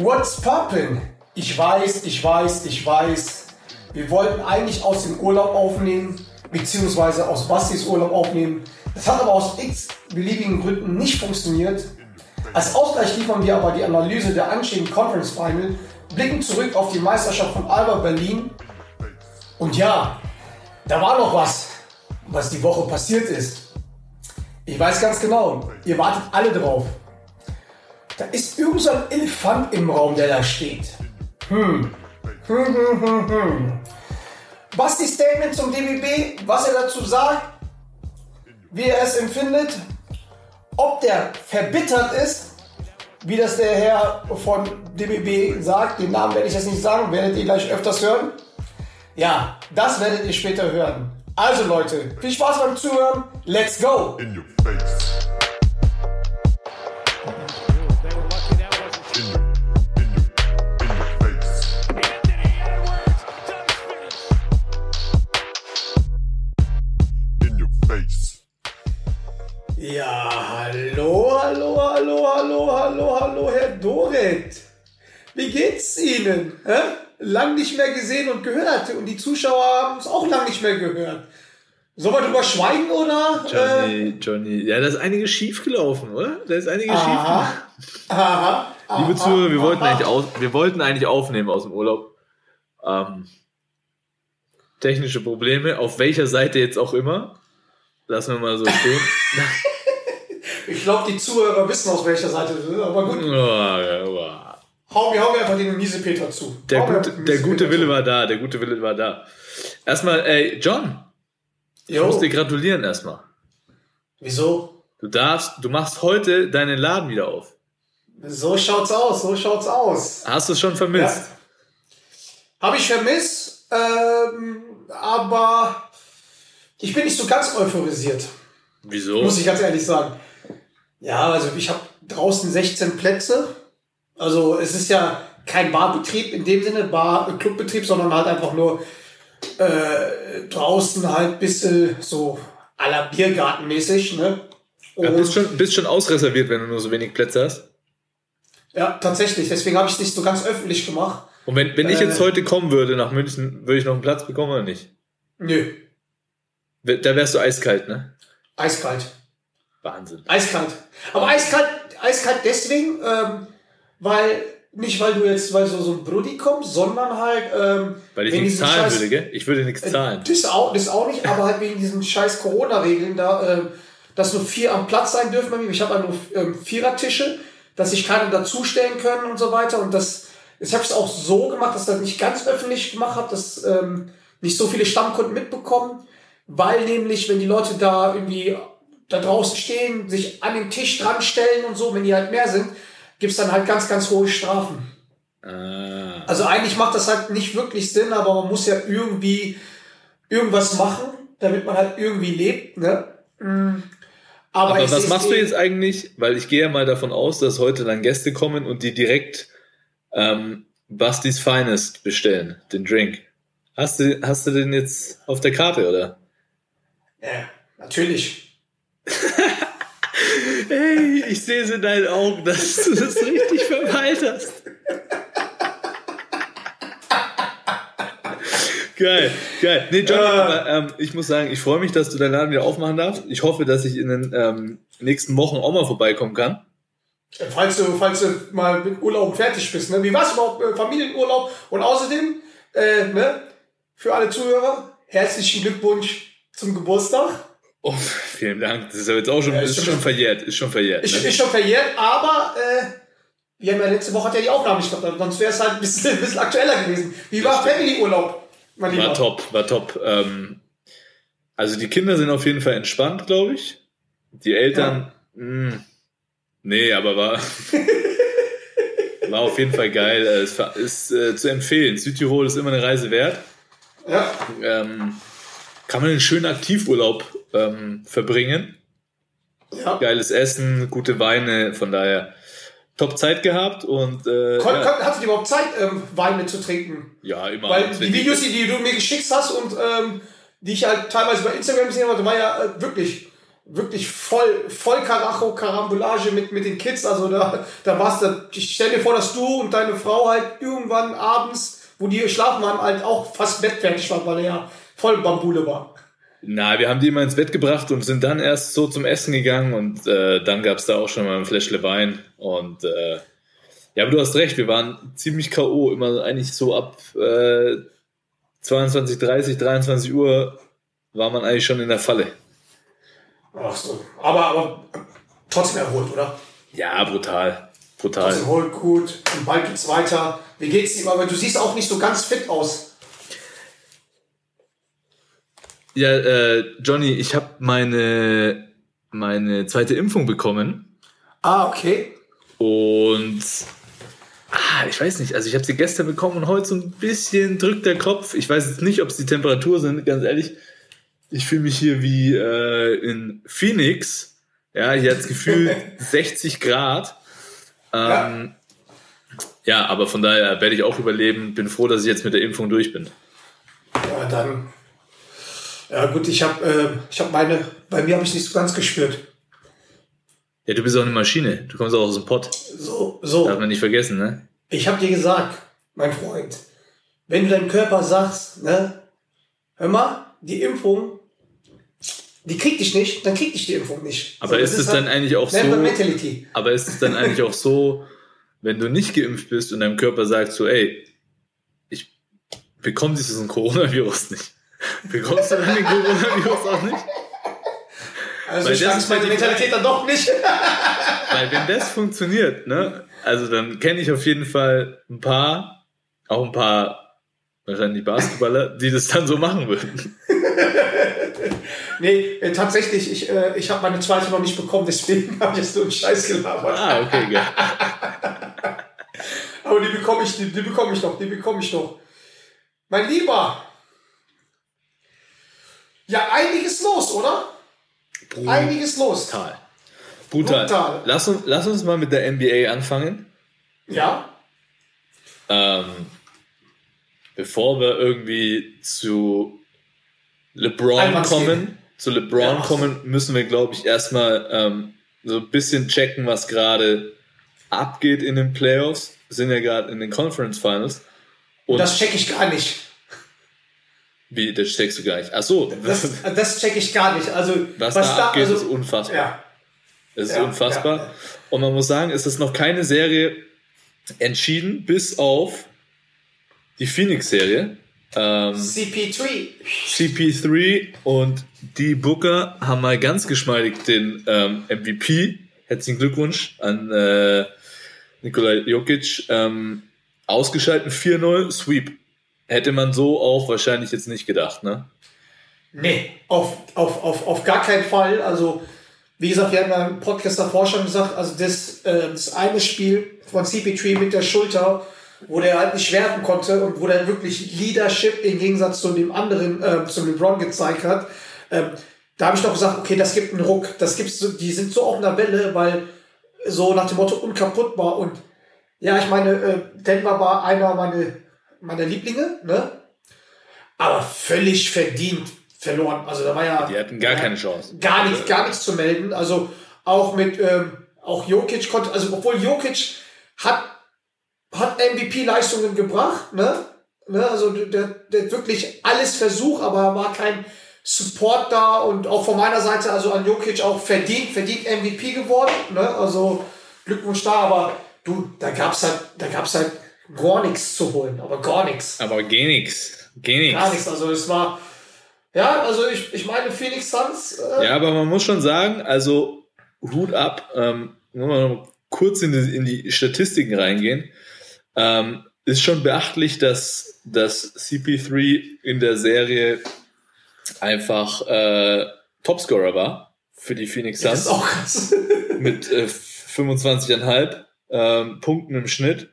What's poppin'? Ich weiß, ich weiß, ich weiß. Wir wollten eigentlich aus dem Urlaub aufnehmen, beziehungsweise aus Bastis Urlaub aufnehmen. Das hat aber aus x beliebigen Gründen nicht funktioniert. Als Ausgleich liefern wir aber die Analyse der anstehenden Conference Final, blicken zurück auf die Meisterschaft von Alba Berlin. Und ja, da war noch was, was die Woche passiert ist. Ich weiß ganz genau, ihr wartet alle drauf. Da ist irgend so ein Elefant im Raum, der da steht. Hm. Hm, hm, hm, hm. Was die Statement zum DBB, was er dazu sagt, wie er es empfindet, ob der verbittert ist, wie das der Herr von DBB sagt, den Namen werde ich jetzt nicht sagen, werdet ihr gleich öfters hören. Ja, das werdet ihr später hören. Also Leute, viel Spaß beim Zuhören. Let's go! In your face. Ihnen? Hä? Lang nicht mehr gesehen und gehört. Und die Zuschauer haben es auch lang nicht mehr gehört. Sollen wir drüber schweigen oder? Äh, Johnny, Johnny. Ja, da ist einiges schief gelaufen, oder? Da ist einiges schief aha, aha, aha. Liebe Zuhörer, wir wollten, eigentlich aus, wir wollten eigentlich aufnehmen aus dem Urlaub. Ähm, technische Probleme, auf welcher Seite jetzt auch immer. Lassen wir mal so stehen. Ich glaube, die Zuhörer wissen, aus welcher Seite. Aber gut. Hau mir, hau mir einfach den Miesepeter zu. der, gute, der gute Wille zu. war da, der gute Wille war da. Erstmal, ey, John, ich muss Jo, dir gratulieren erstmal. wieso? Du darfst, du machst heute deinen Laden wieder auf. So schaut's aus, so schaut's aus. Hast du es schon vermisst? Habe ich vermisst, ähm, aber ich bin nicht so ganz euphorisiert, Wieso? muss ich ganz ehrlich sagen. Ja, also ich habe draußen 16 Plätze. Also es ist ja kein Barbetrieb in dem Sinne, Bar-Clubbetrieb, sondern halt einfach nur äh, draußen halt bisschen so à la Biergartenmäßig. Ne? Ja, Und, bist, schon, bist schon ausreserviert, wenn du nur so wenig Plätze hast. ja, tatsächlich. Deswegen habe ich es nicht so ganz öffentlich gemacht. Und wenn, wenn ich Äh. jetzt heute kommen würde nach München, würde ich noch einen Platz bekommen oder nicht? Nö, Da wärst du eiskalt, ne? eiskalt. Wahnsinn. Eiskalt. Aber eiskalt, eiskalt deswegen, ähm, weil, nicht weil du jetzt, weil so, so ein Brudi kommst, sondern halt, ähm, Weil ich nichts zahlen Scheiß- würde, gell? Ich würde nichts zahlen. Das auch, das auch nicht, aber halt wegen diesen scheiß Corona-Regeln da, ähm, dass nur vier am Platz sein dürfen bei mir. Ich habe halt nur ähm, Vierertische, dass sich keine dazustellen können und so weiter. Und das, ich habe es auch so gemacht, dass ich das nicht ganz öffentlich gemacht habe, dass ähm, nicht so viele Stammkunden mitbekommen, weil nämlich, wenn die Leute da irgendwie da draußen stehen, sich an den Tisch dran stellen und so, wenn die halt mehr sind, gibt's dann halt ganz, ganz hohe Strafen. Ah. Also eigentlich macht das halt nicht wirklich Sinn, aber man muss ja irgendwie irgendwas machen, damit man halt irgendwie lebt, ne? Mm. Aber, Aber was machst du eh- jetzt eigentlich? Weil ich gehe ja mal davon aus, dass heute dann Gäste kommen und die direkt ähm, Bastis Finest bestellen, den Drink. Hast du, hast du den jetzt auf der Karte, oder? Ja, natürlich. Hey, ich sehe es in deinen Augen, dass du das richtig verpeilt hast. Geil, geil. Nee, Johnny, Ja. aber, ähm, ich muss sagen, ich freue mich, dass du deinen Laden wieder aufmachen darfst. Ich hoffe, dass ich in den ähm, nächsten Wochen auch mal vorbeikommen kann. Falls du, falls du mal mit Urlaub fertig bist, ne? Wie war's überhaupt, äh, Familienurlaub? Und außerdem, äh, ne? Für alle Zuhörer, herzlichen Glückwunsch zum Geburtstag. Oh, vielen Dank. Das ist aber jetzt auch schon, Ja, ist stimmt. schon verjährt. Ist schon verjährt. Ist, Ne? ist schon verjährt, aber äh, wir haben ja letzte Woche hat ja die Aufnahme nicht gehabt, sonst wäre es halt ein bisschen, ein bisschen aktueller gewesen. Wie war Family-Urlaub? War top, war top. Ähm, also die Kinder sind auf jeden Fall entspannt, glaube ich. Die Eltern, mh, nee, aber war, war auf jeden Fall geil. Äh, Es war- ist äh, zu empfehlen. Südtirol ist immer eine Reise wert. Ja, Ähm, kann man einen schönen Aktivurlaub ähm, verbringen. ja. Geiles Essen, gute Weine, von daher top Zeit gehabt und äh, Kon, ja, hattet ihr überhaupt Zeit, ähm, Wein mitzutrinken? ja, immer. Weil die Videos, die, die du mir geschickt hast und ähm, die ich halt teilweise bei Instagram gesehen habe, war ja äh, wirklich wirklich voll, voll Karacho, Karambolage mit, mit den Kids. Also da, da war's da. Ich stell dir vor, dass du und deine Frau halt irgendwann abends, wo die schlafen waren, halt auch fast bettfertig waren, weil er ja voll Bambule war. Na, wir haben die immer ins Bett gebracht und sind dann erst so zum Essen gegangen und äh, dann gab's da auch schon mal ein Fläschle Wein und äh, ja, aber du hast recht, wir waren ziemlich K.O., immer eigentlich so ab äh, 22, 30, 23 Uhr war man eigentlich schon in der Falle. Ach so. Aber, aber trotzdem erholt, oder? Ja, brutal. Brutal. Trotzdem erholt, gut. Und bald geht's weiter. Wie geht's dir? Aber du siehst auch nicht so ganz fit aus. Ja, äh, Johnny, ich habe meine, meine zweite Impfung bekommen Ah, okay. und ah, ich weiß nicht, also ich habe sie gestern bekommen und heute so ein bisschen drückt der Kopf. Ich weiß jetzt nicht, ob es die Temperatur sind, ganz ehrlich. Ich fühle mich hier wie äh, in Phoenix. Ja, hier hat das Gefühl 60 Grad. Ähm, ja. aber von daher werde ich auch überleben. Bin froh, dass ich jetzt mit der Impfung durch bin. Ja, dann. Ja, gut, ich habe äh, ich hab meine. Bei mir habe ich nicht so ganz gespürt. Ja, du bist auch eine Maschine. Du kommst auch aus dem Pott. So, so. Darf man nicht vergessen, ne? Ich habe dir gesagt, mein Freund, wenn du deinem Körper sagst, ne, hör mal, die Impfung, die kriegt dich nicht, dann kriegt dich die Impfung nicht. Aber So, ist es dann halt eigentlich auch so? Mentality. Aber ist es dann eigentlich auch so, wenn du nicht geimpft bist und deinem Körper sagt so, ey, ich bekomme dieses Coronavirus nicht. Bekommst du dann den Coronavirus auch nicht? Also das ist meine Mentalität dann doch nicht. Weil wenn das funktioniert, ne, also dann kenne ich auf jeden Fall ein paar, auch ein paar wahrscheinlich Basketballer, die das dann so machen würden. nee, äh, tatsächlich, ich, äh, ich habe meine zweite noch nicht bekommen, deswegen habe ich jetzt nur einen Scheiß gelabert. Ah, okay, geil. Aber die bekomme ich, die, die bekomme ich noch, die bekomme ich noch. Mein Lieber. Ja, einiges los, oder? Einiges los. Brutal. Brutal. Brutal. Lass, uns, lass uns mal mit der NBA anfangen. Ja. Ähm, bevor wir irgendwie zu LeBron Einmal kommen, zu LeBron Ja. kommen, müssen wir, glaube ich, erstmal ähm, so ein bisschen checken, was gerade abgeht in den Playoffs. Wir sind ja gerade in den Conference Finals. Und Das check ich gar nicht. Wie, das checkst du gar nicht. Ach so, Das, das check ich gar nicht. Also, was, da abgeht, also, ist unfassbar. ja. Es ist Ja, unfassbar. ja. Und man muss sagen, es ist noch keine Serie entschieden, bis auf die Phoenix-Serie. Ähm, CP3. CP3 und die Booker haben mal ganz geschmeidig den ähm, MVP, herzlichen Glückwunsch an äh, Nikola Jokic, ähm, ausgeschalten 4-0, Sweep. Hätte man so auch wahrscheinlich jetzt nicht gedacht, ne? Nee, auf, auf, auf, auf gar keinen Fall. Also, wie gesagt, wir haben ja im Podcast davor schon gesagt, also das, äh, das eine Spiel von CP3 mit der Schulter, wo der halt nicht werfen konnte und wo der wirklich Leadership im Gegensatz zu dem anderen, äh, zu LeBron gezeigt hat, ähm, da habe ich noch gesagt, okay, das gibt einen Ruck. Das gibt's die sind so auf einer Welle, weil so nach dem Motto unkaputtbar und ja, ich meine, äh, Denver war einer meiner, meiner Lieblinge, ne? Aber völlig verdient verloren. Also da war ja. Die hatten gar ja, keine Chance. Gar nichts, gar nichts zu melden. Also auch mit, ähm, auch Jokic konnte, also obwohl Jokic hat, hat MVP-Leistungen gebracht, ne? ne? Also der, der wirklich alles versucht, aber war kein Support da und auch von meiner Seite, also an Jokic auch verdient, verdient MVP geworden, ne? Also Glückwunsch da, aber du, da gab's halt, da gab's halt gar nichts zu holen, aber gar nichts. Aber nix. Geh Gar nix. nichts. Also es war, ja, also ich, ich meine Phoenix Suns, äh, Ja, aber man muss schon sagen, also Hut ab, ähm, wenn wir noch kurz in die, in die Statistiken reingehen, ähm, ist schon beachtlich, dass, dass CP3 in der Serie einfach äh, Topscorer war für die Phoenix das ist Suns auch krass. mit äh, 25,5 ähm, Punkten im Schnitt.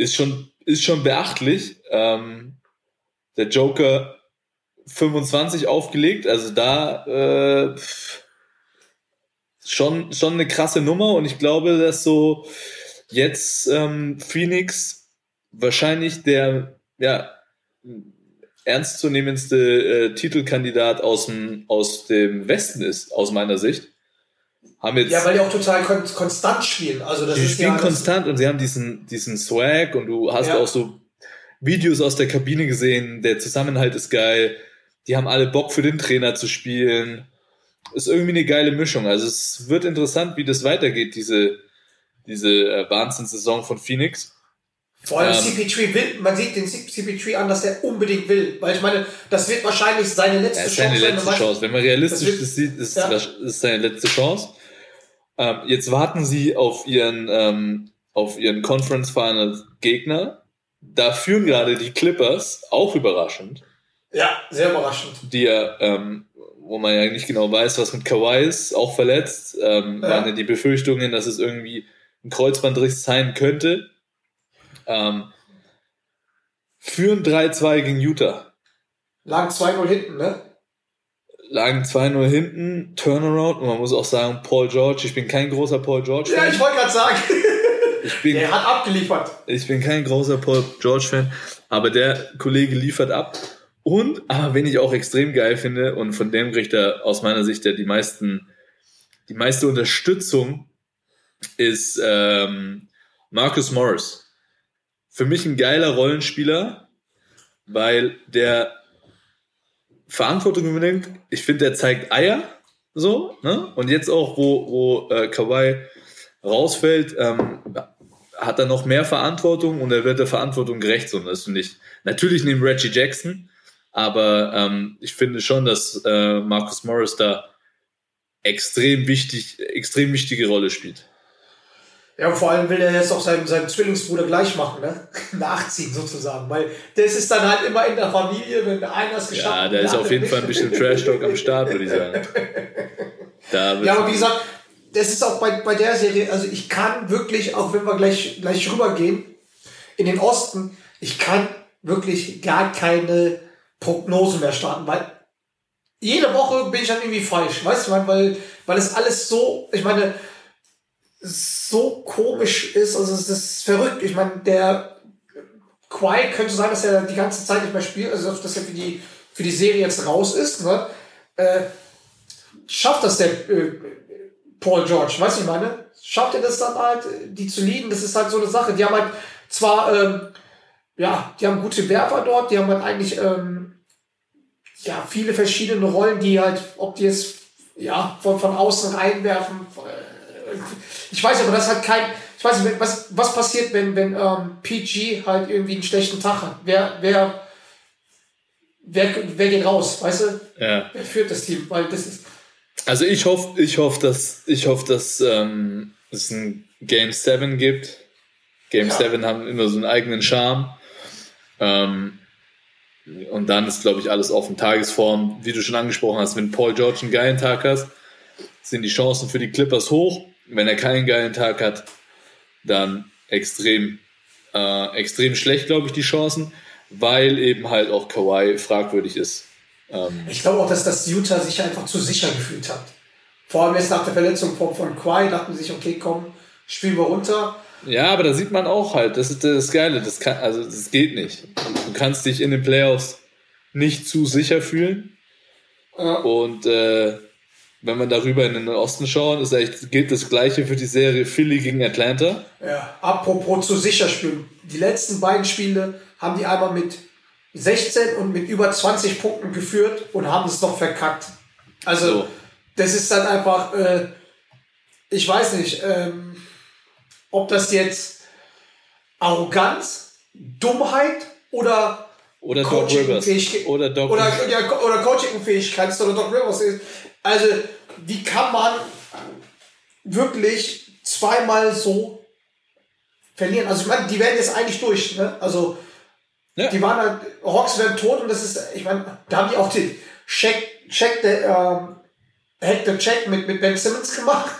Ist schon, ist schon beachtlich. Ähm, der Joker 25 aufgelegt, also da äh, schon, schon eine krasse Nummer und ich glaube, dass so jetzt ähm, Phoenix wahrscheinlich der, ja, ernstzunehmendste äh, Titelkandidat aus dem, aus dem Westen ist, aus meiner Sicht. Haben jetzt, Ja, weil die auch total kon konstant spielen. Also das die ist spielen ja, konstant und sie haben diesen, diesen Swag und du hast Ja. auch so Videos aus der Kabine gesehen, der Zusammenhalt ist geil, die haben alle Bock für den Trainer zu spielen. Ist irgendwie eine geile Mischung. Also es wird interessant, wie das weitergeht, diese, diese äh, Wahnsinnssaison von Phoenix. Vor allem Ähm, CP3 will, man sieht den CP3 an, dass er unbedingt will. Weil ich meine, das wird wahrscheinlich seine letzte Das ist seine Chance sein. letzte Man- Chance. Wenn man realistisch Das wird- das sieht, ist Ja. das ist seine letzte Chance. Ähm, jetzt warten sie auf ihren, ähm, auf ihren Conference Finals Gegner. Da führen gerade die Clippers, auch überraschend, Ja, sehr überraschend. die ja, ähm, wo man ja nicht genau weiß, was mit Kawhi ist, auch verletzt, ähm, Ja. waren ja die Befürchtungen, dass es irgendwie ein Kreuzbandriss sein könnte. Ähm, führen 3-2 gegen Utah. Lagen 2-0 hinten, ne? lagen 2-0 hinten, Turnaround und man muss auch sagen, Paul George, ich bin kein großer Paul George Ja, Fan. ich wollte gerade sagen, ich, bin, der hat abgeliefert. ich bin kein großer Paul George Fan, aber der Kollege liefert ab. Und, aber wen ich auch extrem geil finde, und von dem kriegt er aus meiner Sicht ja die meisten, die meiste Unterstützung, ist ähm, Marcus Morris. Für mich ein geiler Rollenspieler, weil der Verantwortung übernimmt. Ich finde, der zeigt Eier, so, ne? Und jetzt auch, wo, wo äh, Kawhi rausfällt, ähm, hat er noch mehr Verantwortung und er wird der Verantwortung gerecht. So, das finde ich natürlich neben Reggie Jackson, aber ähm, ich finde schon, dass äh, Marcus Morris da extrem wichtig, extrem wichtige Rolle spielt. Ja, und vor allem will er jetzt auch seinen, seinen Zwillingsbruder gleich machen, ne? Nachziehen sozusagen. Weil das ist dann halt immer in der Familie, wenn der einer es geschafft Ja, hat. da der ist auf jeden Fall ein bisschen Trash-Talk am Start, würde ich sagen. Da Ja, aber wie gesagt, das ist auch bei, bei der Serie, also ich kann wirklich, auch wenn wir gleich, gleich rübergehen, in den Osten, ich kann wirklich gar keine Prognosen mehr starten, weil jede Woche bin ich dann irgendwie falsch, weißt du, weil, weil es alles so, ich meine, so komisch ist, also es ist verrückt. Ich meine, der Quai könnte sein, dass er die ganze Zeit nicht mehr spielt, also dass er für die, für die Serie jetzt raus ist, ne? Äh, schafft das der äh, Paul George, weißt du, ich meine? Schafft er das dann halt, die zu lieben? Das ist halt so eine Sache. Die haben halt zwar, ähm, ja, die haben gute Werfer dort, die haben halt eigentlich, ähm, ja, viele verschiedene Rollen, die halt, ob die jetzt, ja, von, von außen reinwerfen, äh, ich weiß aber, das hat kein, ich weiß nicht, was, was passiert, wenn, wenn ähm, PG halt irgendwie einen schlechten Tag hat? Wer, wer, wer, wer geht raus, weißt du? ja. Wer führt das Team? Weil das ist, Also ich hoffe, ich hoffe, dass ich hoffe, dass ähm, es ein Game 7 gibt. Game Ja. 7 haben immer so einen eigenen Charme. Ähm, und dann ist, glaube ich, alles auf den Tagesform. Wie du schon angesprochen hast, wenn Paul George einen geilen Tag hat, sind die Chancen für die Clippers hoch. Wenn er keinen geilen Tag hat, dann extrem, äh, extrem schlecht, glaube ich, die Chancen, weil eben halt auch Kawhi fragwürdig ist. Ähm, ich glaube auch, dass das Utah sich einfach zu sicher gefühlt hat. Vor allem jetzt nach der Verletzung von, von Quai dachten sie sich, okay, komm, spielen wir runter. Ja, aber da sieht man auch halt, das ist das Geile, das kann, also das geht nicht. Du kannst dich in den Playoffs nicht zu sicher fühlen. Ja. Und äh, wenn man darüber in den Osten schauen, ist echt, gilt das gleiche für die Serie Philly gegen Atlanta. Ja, apropos zu sicher spielen. Die letzten beiden Spiele haben die einmal mit 16 und mit über 20 Punkten geführt und haben es noch verkackt. Also, So. das ist dann einfach, äh, ich weiß nicht, ähm, ob das jetzt Arroganz, Dummheit oder Oder Doc Rivers. Oder Doc oder, ja, oder Coaching-Fähigkeit ist oder Doc Rivers ist. Also, wie kann man wirklich zweimal so verlieren? Also, ich meine, die werden jetzt eigentlich durch, ne? Also, Ja. die waren halt, Hawks werden tot und das ist, ich meine, da haben die auch den Check, Check, der, ähm, Hack the Check mit, mit Ben Simmons gemacht.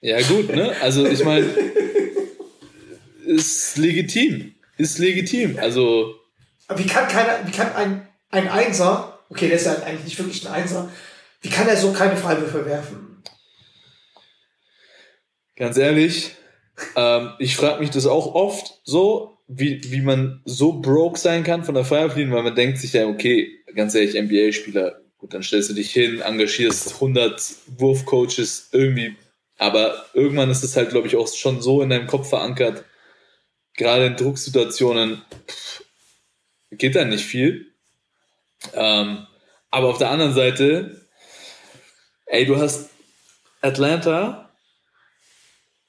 Ja, gut, ne? Also ich meine, ist legitim. Ist legitim. Also, Wie kann keiner, wie kann ein, ein Einser, okay, der ist ja eigentlich nicht wirklich ein Einser, wie kann er so keine Freiwürfe werfen? ganz ehrlich, ähm, ich frage mich das auch oft so. wie, wie man so broke sein kann von der Freiwurflinie, weil man denkt sich ja, okay, ganz ehrlich, NBA-Spieler, gut, dann stellst du dich hin, engagierst 100 Wurfcoaches irgendwie, aber irgendwann ist es halt, glaube ich, auch schon so in deinem Kopf verankert, gerade in Drucksituationen pff, geht da nicht viel. Ähm, aber auf der anderen Seite, ey, du hast Atlanta,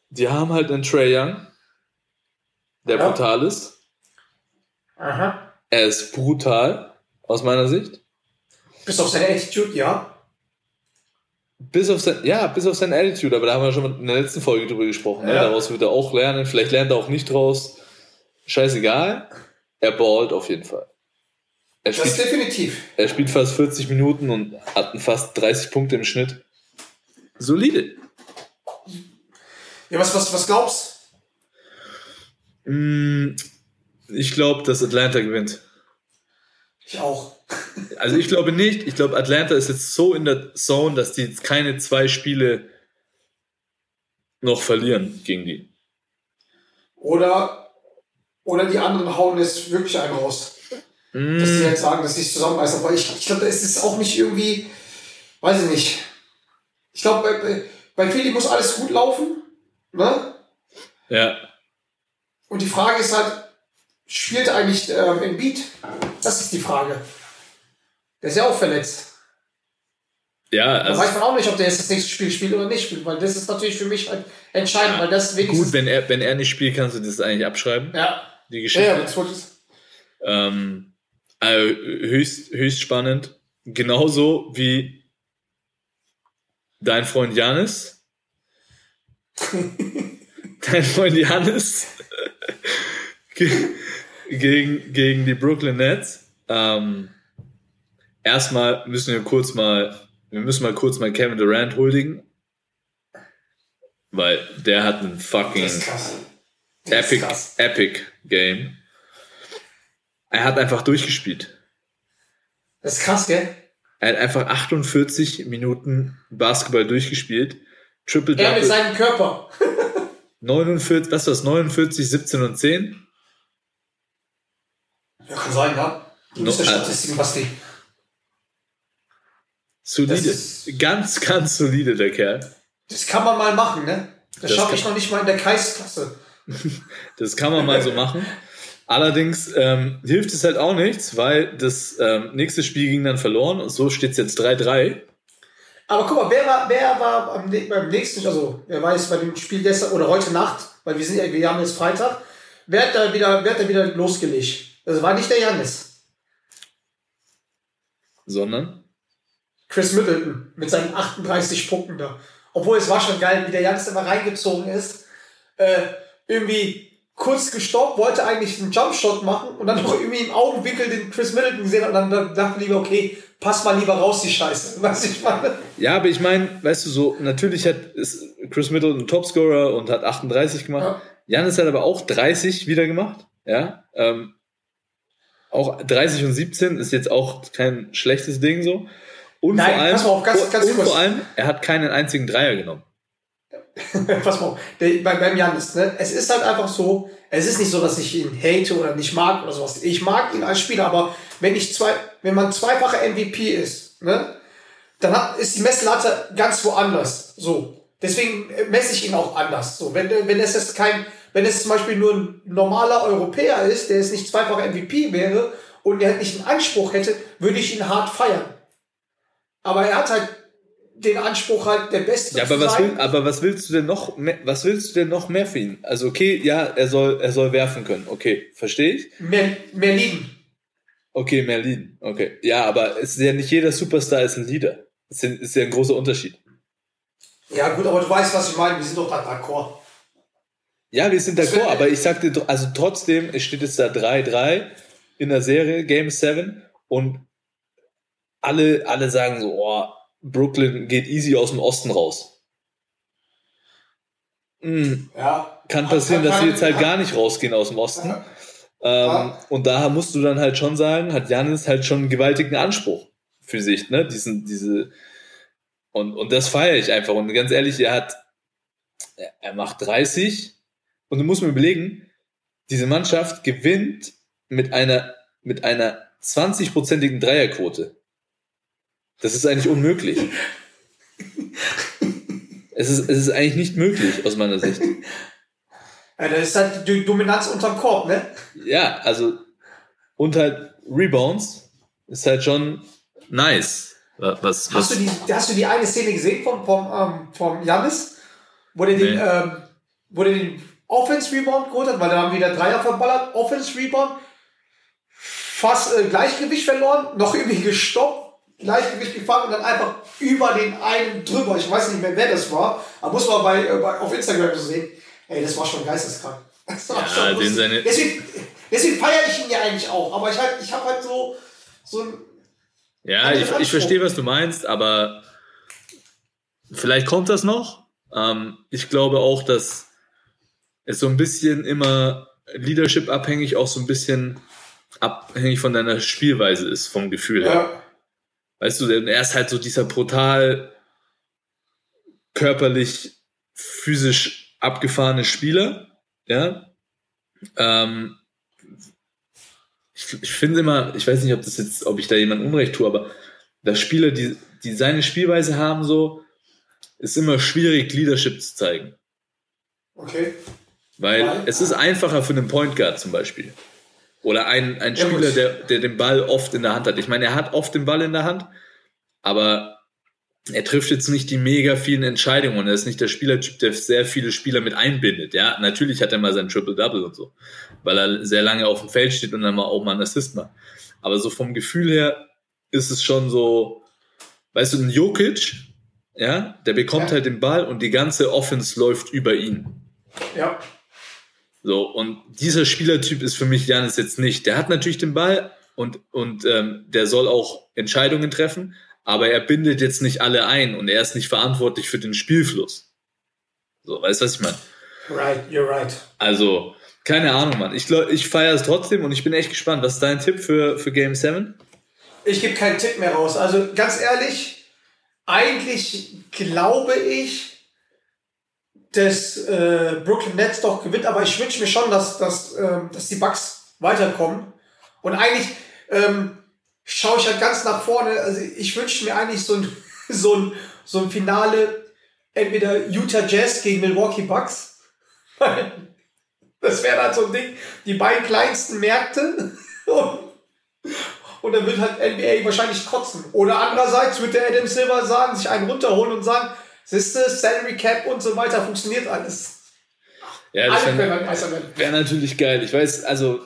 die haben halt einen Trey Young, der Ja. brutal ist. Aha. Er ist brutal, aus meiner Sicht. Bis auf seine Attitude, ja. Bis auf sein, ja, bis auf seine Attitude, aber da haben wir schon in der letzten Folge drüber gesprochen. Ne? Ja. Daraus wird er auch lernen. Vielleicht lernt er auch nicht draus. Scheißegal. Er ballt auf jeden Fall. Er Das ist spielt, definitiv. er spielt fast 40 Minuten und hat fast 30 Punkte im Schnitt. Solide. Ja, was, was, was glaubst Mm, Ich glaube, dass Atlanta gewinnt. Ich auch. Also ich glaube nicht. Ich glaube, Atlanta ist jetzt so in der Zone, dass die jetzt keine zwei Spiele noch verlieren gegen die. Oder, oder die anderen hauen jetzt wirklich einen raus. Dass sie jetzt sagen, dass sie es zusammenbeißen. Aber ich, ich glaube, es ist auch nicht irgendwie, weiß ich nicht. Ich glaube, bei, bei, Philly muss alles gut laufen. Ne? Ja. Und die Frage ist halt, spielt eigentlich ähm, Embiid? Das ist die Frage. Der ist ja auch verletzt. Ja, Da also weiß man auch nicht, ob der jetzt das nächste Spiel spielt oder nicht spielt, weil das ist natürlich für mich halt entscheidend, weil das wenigstens. gut, wenn er, wenn er nicht spielt, kannst du das eigentlich abschreiben, ja. Die Ja, Geschichte. ja, das ich. Ähm, also höchst, höchst spannend. Genauso wie dein Freund Janis. dein Freund Janis ge- gegen, gegen die Brooklyn Nets. Ähm, erstmal müssen wir kurz mal, wir müssen mal kurz mal Kevin Durant huldigen. Weil der hat einen fucking Epic. Epic Game. Er hat einfach durchgespielt. Das ist krass, gell? Er hat einfach 48 Minuten Basketball durchgespielt. Triple Er mit Double. seinem Körper. 49, was war das? 49, 17 und 10? Ja, kann sein, ja. Du bist No, der äh, Statistiken, Basti. Solide. Ganz, ganz solide, der Kerl. Das kann man mal machen, ne? Das, Das schaffe ich noch nicht mal in der Kreisklasse. Das kann man mal so machen. Allerdings ähm, hilft es halt auch nichts, weil das ähm, nächste Spiel ging dann verloren und so steht es jetzt 3-3. Aber guck mal, wer war, wer war am, ne- beim nächsten, also wer war jetzt bei dem Spiel gestern oder heute Nacht, weil wir sind ja, wir haben jetzt Freitag, wer hat da wieder, wer hat da wieder losgelegt? Das war nicht der Janis. Sondern Chris Middleton mit seinen 38 Punkten da. Obwohl es war schon geil, wie der Janis immer reingezogen ist. Äh, irgendwie kurz gestoppt, wollte eigentlich einen Jumpshot machen und dann noch irgendwie im Augenwinkel den Chris Middleton gesehen und dann, dann dachte lieber, okay, pass mal lieber raus, die Scheiße. Was ich meine? Ja, aber ich meine, weißt du, so, natürlich hat ist Chris Middleton ein Topscorer und hat 38 gemacht. Janis hat aber auch 30 wieder gemacht. Ja. Ähm, auch 30 und 17 ist jetzt auch kein schlechtes Ding so. Und Nein, vor allem, pass mal auf, ganz- ganz und kurz. vor allem, er hat keinen einzigen Dreier genommen. Auf, der, bei, beim Janis, ne? Es ist halt einfach so, es ist nicht so, dass ich ihn hate oder nicht mag oder sowas. Ich mag ihn als Spieler, aber wenn ich zwei, wenn man zweifacher MVP ist, ne? Dann hat, ist die Messlatte ganz woanders. So. Deswegen äh, messe ich ihn auch anders. So, wenn, wenn es jetzt kein, wenn es zum Beispiel nur ein normaler Europäer ist, der jetzt nicht zweifacher MVP wäre und der nicht einen Anspruch hätte, würde ich ihn hart feiern. Aber er hat halt den Anspruch halt der Beste Ja, aber zu was, sein. will, aber was willst du denn noch mehr, was willst du denn noch mehr für ihn? Also okay, ja, er soll, er soll werfen können. Okay, verstehe ich. Mehr, mehr lieben. Okay, mehr Lead. Okay. Ja, aber es ist ja nicht jeder Superstar ist ein Leader. Das ist ja ein großer Unterschied. Ja, gut, aber du weißt, was ich meine. Wir sind doch da d'accord. Ja, wir sind d'accord, aber ich sagte, also trotzdem, es steht jetzt da 3-3 in der Serie, Game 7, und alle, alle sagen so, oh, Brooklyn geht easy aus dem Osten raus. Hm, Ja. kann passieren, dass sie jetzt halt gar nicht rausgehen aus dem Osten. Ähm, Ja. Und da musst du dann halt schon sagen, hat Janis halt schon einen gewaltigen Anspruch für sich, ne? Diesen, diese, und, und das feiere ich einfach. Und ganz ehrlich, er hat, er- er macht 30 und du musst mir überlegen, diese Mannschaft gewinnt mit einer, mit einer 20-prozentigen Dreierquote. Das ist eigentlich unmöglich. es, ist, es ist eigentlich nicht möglich, aus meiner Sicht. Ja, das ist halt die Dominanz unterm Korb, ne? Ja, also, und halt Rebounds ist halt schon nice. Was, was, Hast du, die, hast du die eine Szene gesehen vom, vom, ähm, vom Janis? Wo der den, Nee. ähm, wo der den Offense-Rebound geholt hat, weil da haben wieder Dreier verballert, Offense-Rebound, fast äh, Gleichgewicht verloren, noch irgendwie gestoppt, Gleichgewicht gefangen und dann einfach über den einen drüber. Ich weiß nicht mehr, wer das war, aber muss man bei, bei, auf Instagram so sehen. Ey, das war schon geisteskrank. Das war Ja, schon den seine- deswegen deswegen feiere ich ihn ja eigentlich auch, aber ich, halt, ich habe halt so, so ein Ja, ich, ich verstehe, was du meinst, aber vielleicht kommt das noch. Ähm, ich glaube auch, dass es so ein bisschen immer Leadership abhängig, auch so ein bisschen abhängig von deiner Spielweise ist, vom Gefühl her. ja, Weißt du, denn er ist halt so dieser brutal körperlich, physisch abgefahrene Spieler, ja. Ähm, ich, ich finde immer, ich weiß nicht, ob das jetzt, ob ich da jemand Unrecht tue, aber dass Spieler, die, die seine Spielweise haben, so, ist immer schwierig, Leadership zu zeigen. okay. Weil Weil- es ist einfacher für einen Point Guard zum Beispiel. Oder ein, ein Spieler, der, der den Ball oft in der Hand hat. Ich meine, er hat oft den Ball in der Hand, aber er trifft jetzt nicht die mega vielen Entscheidungen und er ist nicht der Spielertyp, der sehr viele Spieler mit einbindet. Ja, natürlich hat er mal sein Triple-Double und so, weil er sehr lange auf dem Feld steht und dann mal auch mal einen Assist macht. Aber so vom Gefühl her ist es schon so, weißt du, ein Jokic, ja, der bekommt Ja. halt den Ball und die ganze Offense läuft über ihn. Ja. So, und dieser Spielertyp ist für mich Janis jetzt nicht. Der hat natürlich den Ball und, und ähm, der soll auch Entscheidungen treffen, aber er bindet jetzt nicht alle ein und er ist nicht verantwortlich für den Spielfluss. So, weißt du, was ich meine? Right, you're right. Also, keine Ahnung, Mann. Ich, glaub, ich feiere es trotzdem und ich bin echt gespannt. Was ist dein Tipp für, für Game 7? Ich gebe keinen Tipp mehr raus. Also ganz ehrlich, eigentlich glaube ich, dass äh, Brooklyn Nets doch gewinnt, aber ich wünsche mir schon, dass, dass, ähm, dass die Bucks weiterkommen. Und eigentlich ähm, schaue ich halt ganz nach vorne. Also ich wünsche mir eigentlich so ein, so ein, so ein Finale, entweder Utah Jazz gegen Milwaukee Bucks. Das wäre halt so ein Ding, die beiden kleinsten Märkte. Und und dann wird halt NBA wahrscheinlich kotzen. Oder andererseits wird der Adam Silver sagen, sich einen runterholen und sagen, siehste, Salary Cap und so weiter funktioniert alles. Ja, das Alle wäre halt wär natürlich geil. Ich weiß, also,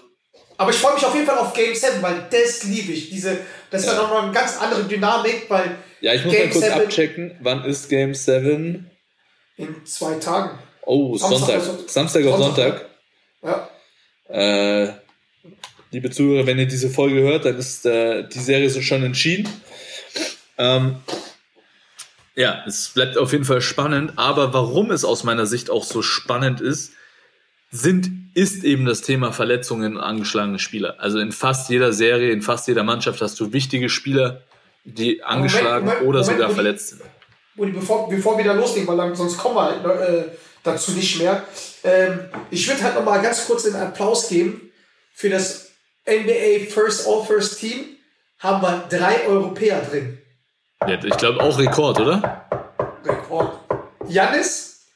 Aber ich freue mich auf jeden Fall auf Game 7, weil das liebe ich. Diese, das ist Ja. nochmal eine ganz andere Dynamik, weil ja, ich muss Game mal kurz 7 abchecken. Wann ist Game 7? in zwei Tagen. Oh, Samstag Sonntag. Samstag auf Sonntag. Sonntag. Ja. Äh, liebe Zuhörer, wenn ihr diese Folge hört, dann ist äh, die Serie so schon entschieden. Ähm, ja, es bleibt auf jeden Fall spannend, aber warum es aus meiner Sicht auch so spannend ist, sind, ist eben das Thema Verletzungen und angeschlagene Spieler. Also in fast jeder Serie, in fast jeder Mannschaft hast du wichtige Spieler, die angeschlagen Moment, oder Moment, sogar Moment. verletzt sind. Und bevor, bevor wir da loslegen, weil dann, sonst kommen wir halt äh, dazu nicht mehr. Ähm, ich würde halt nochmal ganz kurz den Applaus geben für das NBA First All First Team. Haben wir drei Europäer drin. Ich glaube auch Rekord, oder? Rekord. Janis,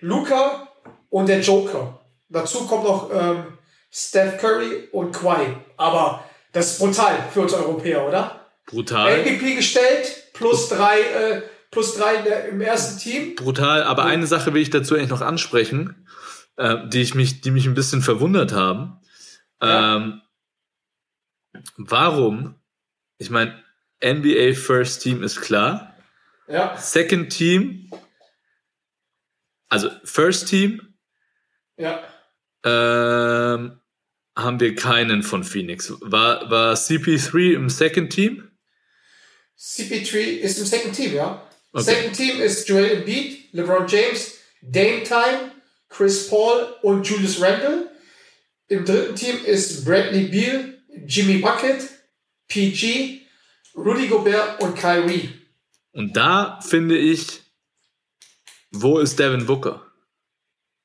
Luca und der Joker. Dazu kommt noch ähm, Steph Curry und Kawhi. Aber das ist brutal für uns Europäer, oder? Brutal. MVP gestellt, plus drei, äh, plus drei der, im ersten Team. brutal. Aber eine Sache will ich dazu eigentlich noch ansprechen, äh, die ich mich, die mich ein bisschen verwundert haben. Ja. Ähm, warum? Ich meine, NBA First Team ist klar. Ja, Second Team, also First Team, ja. ähm, haben wir keinen von Phoenix. War, war CP3 im Second Team? CP3 ist im Second Team, ja. Okay. Second Team ist Joel Embiid, LeBron James, Dame Time, Chris Paul und Julius Randle. Im dritten Team ist Bradley Beal, Jimmy Bucket, PG, Rudy Gobert und Kyrie. Und da finde ich, wo ist Devin Booker?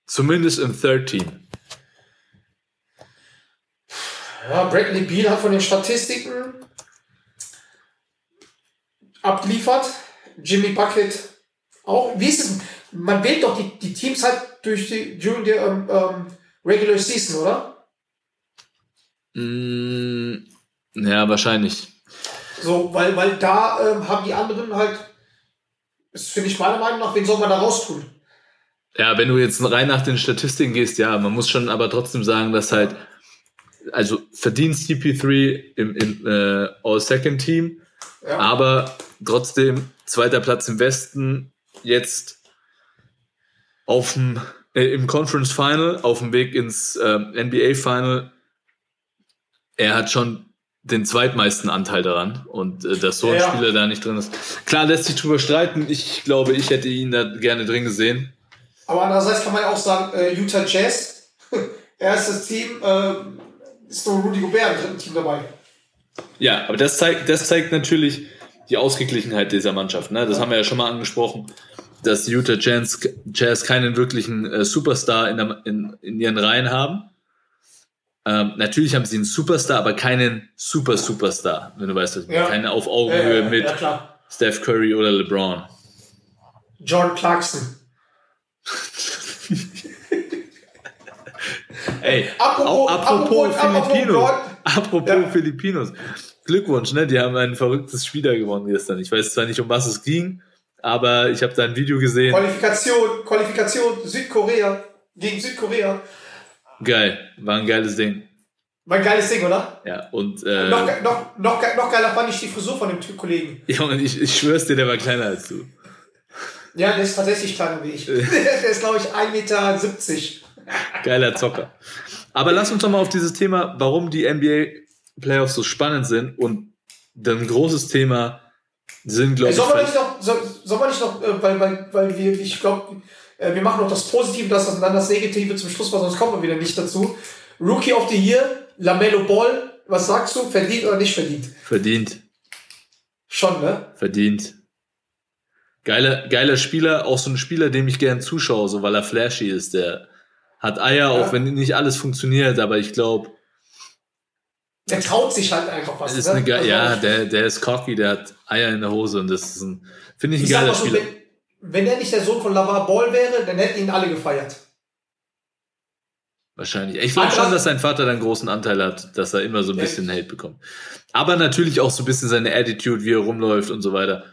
Zumindest im Third Team. Ja, Bradley Beal hat von den Statistiken abgeliefert. Jimmy Bucket auch. Wie ist es? Man wählt doch die, die Teams halt durch die, during die ähm, ähm, Regular Season, oder? Mm, ja, wahrscheinlich. So, weil, weil da ähm, haben die anderen halt, das finde ich meiner Meinung nach, wen soll man da raustun? Ja, wenn du jetzt rein nach den Statistiken gehst, ja, man muss schon aber trotzdem sagen, dass halt, also verdient CP3 im, im äh, All-Second-Team, Ja. aber trotzdem zweiter Platz im Westen, jetzt auf dem, äh, im Conference Final, auf dem Weg ins ähm, NBA Final. Er hat schon den zweitmeisten Anteil daran und äh, dass so ein Ja. Spieler da nicht drin ist. Klar lässt sich drüber streiten. Ich glaube, ich hätte ihn da gerne drin gesehen. Aber andererseits kann man ja auch sagen, äh, Utah Jazz, erstes Team, äh, ist nur Rudy Gobert im dritten Team dabei. Ja, aber das zeigt, das zeigt natürlich die Ausgeglichenheit dieser Mannschaft. Ne? Das haben wir ja schon mal angesprochen, dass Utah Jazz, Jazz keinen wirklichen äh, Superstar in, der, in, in ihren Reihen haben. Ähm, natürlich haben sie einen Superstar, aber keinen Super-Superstar, wenn du weißt, was ich meine. Ja. keine auf Augenhöhe mit Ja, klar. Steph Curry oder LeBron. John Clarkson. Ey, Apropos- apropos, apropos- apropos Filipinos. Apropos Ja. Filipinos. Glückwunsch, ne? Die haben ein verrücktes Spiel da gewonnen gestern. Ich weiß zwar nicht, um was es ging, aber ich habe da ein Video gesehen. Qualifikation, Qualifikation, Südkorea gegen Südkorea. Geil, war ein geiles Ding. War ein geiles Ding, oder? Ja, und äh, Noch, noch, noch, noch geiler fand ich die Frisur von dem Typ Kollegen. Junge, ich, ich schwör's dir, der war kleiner als du. Ja, der ist tatsächlich kleiner wie ich. der ist, glaube ich, 1,70 Meter. Geiler Zocker. Aber lass uns doch mal auf dieses Thema, warum die NBA Playoffs so spannend sind und ein großes Thema sind, glaube ich, Soll man nicht noch, soll, soll man nicht noch, äh, weil, weil, weil wir, ich glaube, äh, wir machen noch das Positive, das und dann das Negative zum Schluss, weil sonst kommen wir wieder nicht dazu. Rookie of the Year, Lamello Ball, was sagst du? Verdient oder nicht verdient? verdient. Schon, ne? Verdient. Geiler, geiler Spieler, auch so ein Spieler, dem ich gern zuschaue, so weil er flashy ist. Der hat Eier, auch wenn nicht alles funktioniert, aber ich glaube, Der traut sich halt einfach was. ist ne? ge- ja, der, der ist cocky, der hat Eier in der Hose und das ist ein, finde ich ein ich geiler so, Spieler. wenn, wenn er nicht der Sohn von Lavar Ball wäre, dann hätten ihn alle gefeiert. Wahrscheinlich. Ich glaube schon, dass sein Vater da einen großen Anteil hat, dass er immer so ein Ja. bisschen Hate bekommt. Aber natürlich auch so ein bisschen seine Attitude, wie er rumläuft und so weiter.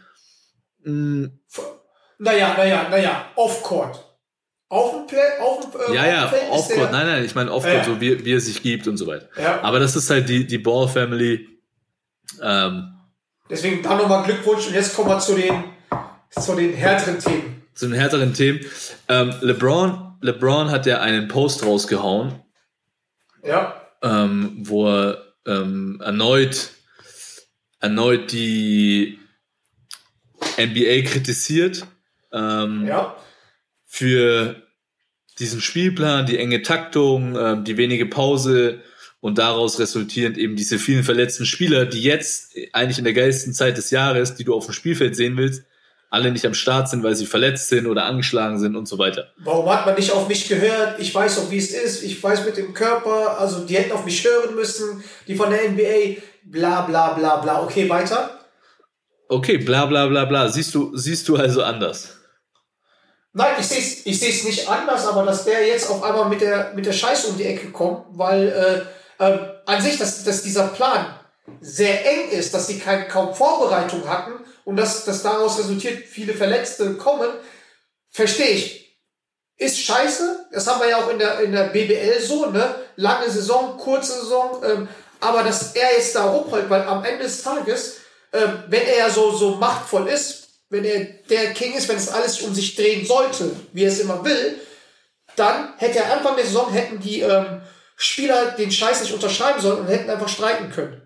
Mm, Naja, naja, naja, off-court. Auf dem Play, auf dem, äh, Ja, ja, Offcourt, nein, nein, ich meine Offcourt, Ja. so wie, wie er sich gibt und so weiter. Ja. Aber das ist halt die, die Ball Family. Ähm, Deswegen dann nochmal Glückwunsch und jetzt kommen wir zu den, zu den härteren Themen. zu den härteren Themen. Ähm, LeBron, LeBron hat ja einen Post rausgehauen, Ja. ähm, wo er ähm, erneut, erneut die NBA kritisiert. Ähm, Ja. für diesen Spielplan, die enge Taktung, ähm, die wenige Pause und daraus resultierend eben diese vielen verletzten Spieler, die jetzt eigentlich in der geilsten Zeit des Jahres, die du auf dem Spielfeld sehen willst, alle nicht am Start sind, weil sie verletzt sind oder angeschlagen sind und so weiter. Warum hat man nicht auf mich gehört? Ich weiß doch, wie es ist. Ich weiß mit dem Körper. Also, die hätten auf mich hören müssen. Die von der NBA. Bla, bla, bla, bla. Okay, weiter. Okay, bla bla bla bla. Siehst du, siehst du also anders. Nein, ich sehe es ich seh's nicht anders, aber dass der jetzt auf einmal mit der, mit der Scheiße um die Ecke kommt, weil äh, äh, an sich, dass, dass dieser Plan sehr eng ist, dass sie kein, kaum Vorbereitung hatten und dass, dass daraus resultiert, viele Verletzte kommen, verstehe ich. Ist scheiße, das haben wir ja auch in der, in der BBL so, ne? Lange Saison, kurze Saison, ähm, aber dass er jetzt da rumholt, weil am Ende des Tages, ähm, wenn er ja so, so machtvoll ist, wenn er der King ist, wenn es alles um sich drehen sollte, wie er es immer will, dann hätte er Anfang der Saison, hätten die ähm, Spieler den Scheiß nicht unterschreiben sollen und hätten einfach streiken können.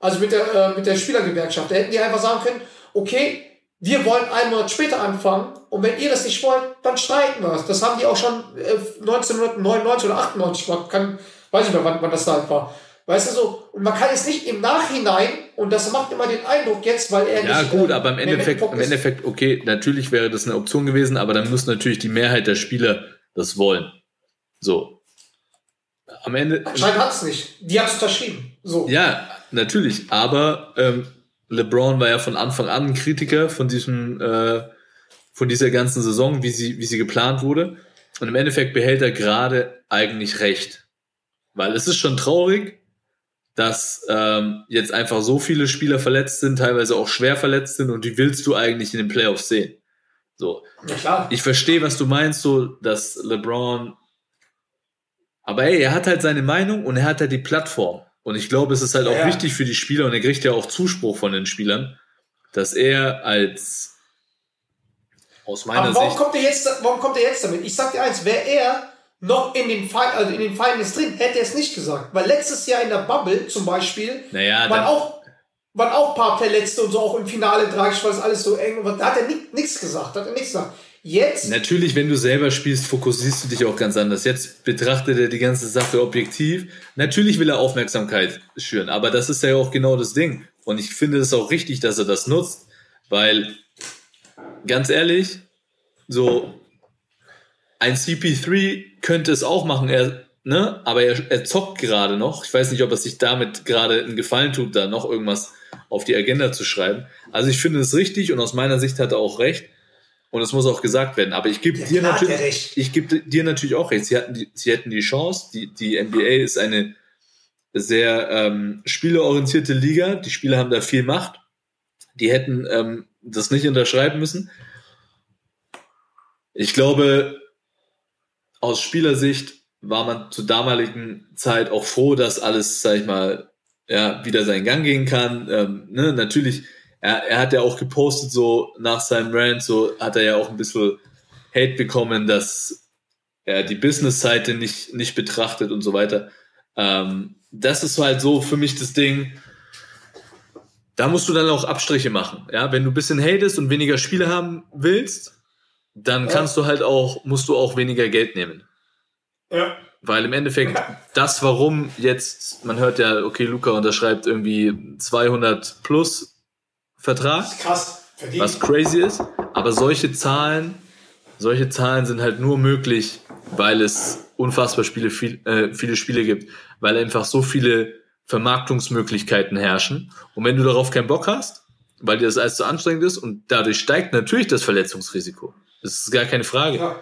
Also mit der, äh, mit der Spielergewerkschaft. Da hätten die einfach sagen können, okay, wir wollen einen Monat später anfangen und wenn ihr das nicht wollt, dann streiken wir es. Das haben die auch schon äh, 1999 oder 98 gemacht. Kann, weiß ich nicht mehr, wann, wann das da war. Weißt du so, und man kann jetzt nicht im Nachhinein, und das macht immer den Eindruck jetzt, weil er Ja, nicht. gut, ähm, aber im Endeffekt, im. Endeffekt, okay, natürlich wäre das eine Option gewesen, aber dann muss natürlich die Mehrheit der Spieler das wollen. So. am Ende. Anscheinend hat es nicht. Die hat es unterschrieben. So. Ja, natürlich. Aber ähm, LeBron war ja von Anfang an ein Kritiker von diesem, äh, von dieser ganzen Saison, wie sie, wie sie geplant wurde. Und im Endeffekt behält er gerade eigentlich recht. Weil es ist schon traurig, dass ähm, jetzt einfach so viele Spieler verletzt sind, teilweise auch schwer verletzt sind und die willst du eigentlich in den Playoffs sehen. So. Ja. Ich verstehe, was du meinst, so, dass LeBron. Aber ey, er hat halt seine Meinung und er hat halt die Plattform. Und ich glaube, es ist halt auch Ja. wichtig für die Spieler und er kriegt ja auch Zuspruch von den Spielern, dass er als aus meiner Aber warum Sicht. kommt, er jetzt, warum kommt er jetzt damit? Ich sag dir eins, wäre er noch in den, Fi- also in den Finals drin, hätte er es nicht gesagt. Weil letztes Jahr in der Bubble zum Beispiel Naja, waren auch, waren auch ein paar Verletzte und so, auch im Finale tragisch, weil es alles so eng war. Da hat er nichts gesagt, hat er nichts gesagt. Jetzt, natürlich, wenn du selber spielst, fokussierst du dich auch ganz anders. Jetzt betrachtet er die ganze Sache objektiv. Natürlich will er Aufmerksamkeit schüren, aber das ist ja auch genau das Ding. Und ich finde es auch richtig, dass er das nutzt, weil ganz ehrlich, so ein CP3 könnte es auch machen, er, ne? aber er, er zockt gerade noch. Ich weiß nicht, ob er sich damit gerade einen Gefallen tut, da noch irgendwas auf die Agenda zu schreiben. Also ich finde es richtig und aus meiner Sicht hat er auch recht. Und es muss auch gesagt werden. Aber ich gebe Ja, dir klar natürlich, ich gebe dir natürlich auch recht. Sie hatten die, sie hätten die Chance. Die, die NBA ist eine sehr ähm, spieleorientierte Liga. Die Spieler haben da viel Macht. Die hätten ähm, das nicht unterschreiben müssen. Ich glaube, aus Spielersicht war man zur damaligen Zeit auch froh, dass alles, sag ich mal, ja, wieder seinen Gang gehen kann. Ähm, ne, natürlich, er, er hat ja auch gepostet, so nach seinem Rant, so hat er ja auch ein bisschen Hate bekommen, dass er die Business-Seite nicht, nicht betrachtet und so weiter. Ähm, das ist halt so für mich das Ding. Da musst du dann auch Abstriche machen. Ja, wenn du ein bisschen hatest und weniger Spiele haben willst, dann kannst du halt auch, musst du auch weniger Geld nehmen. ja, Weil im Endeffekt das, warum jetzt, man hört ja, okay, Luca unterschreibt irgendwie 200 plus Vertrag, krass. Verdient. was crazy ist, aber solche Zahlen, solche Zahlen sind halt nur möglich, weil es unfassbar viele, viel, äh, viele Spiele gibt, weil einfach so viele Vermarktungsmöglichkeiten herrschen. Und wenn du darauf keinen Bock hast, weil dir das alles zu anstrengend ist und dadurch steigt natürlich das Verletzungsrisiko. Das ist gar keine Frage. Ja.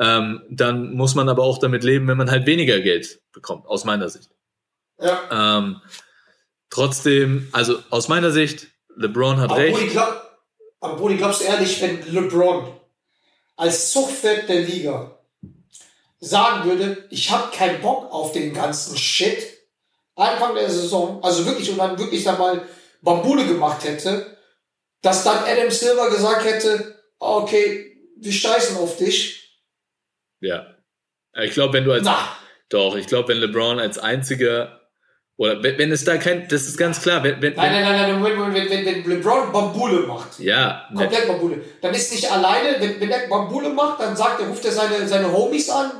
Ähm, dann muss man aber auch damit leben, wenn man halt weniger Geld bekommt, aus meiner Sicht. Ja. Ähm, trotzdem, also aus meiner Sicht, LeBron hat Aber recht. Brody, glaub, aber Brody, glaubst du ehrlich, wenn LeBron als Zuchtpferd der Liga sagen würde, ich habe keinen Bock auf den ganzen Shit, Anfang der Saison, also wirklich und dann wirklich da mal Bambule gemacht hätte, dass dann Adam Silver gesagt hätte, okay, wir scheißen auf dich. Ja. Ich glaube, wenn du als Na, doch, ich glaube, wenn LeBron als einziger oder wenn, wenn es da kein, das ist ganz klar, wenn, wenn, nein, nein, nein, nein, wenn, wenn, wenn, LeBron Bambule macht, ja, ne, komplett Bambule. Dann ist nicht alleine, wenn, wenn er Bambule macht, dann sagt er, ruft er seine, seine Homies an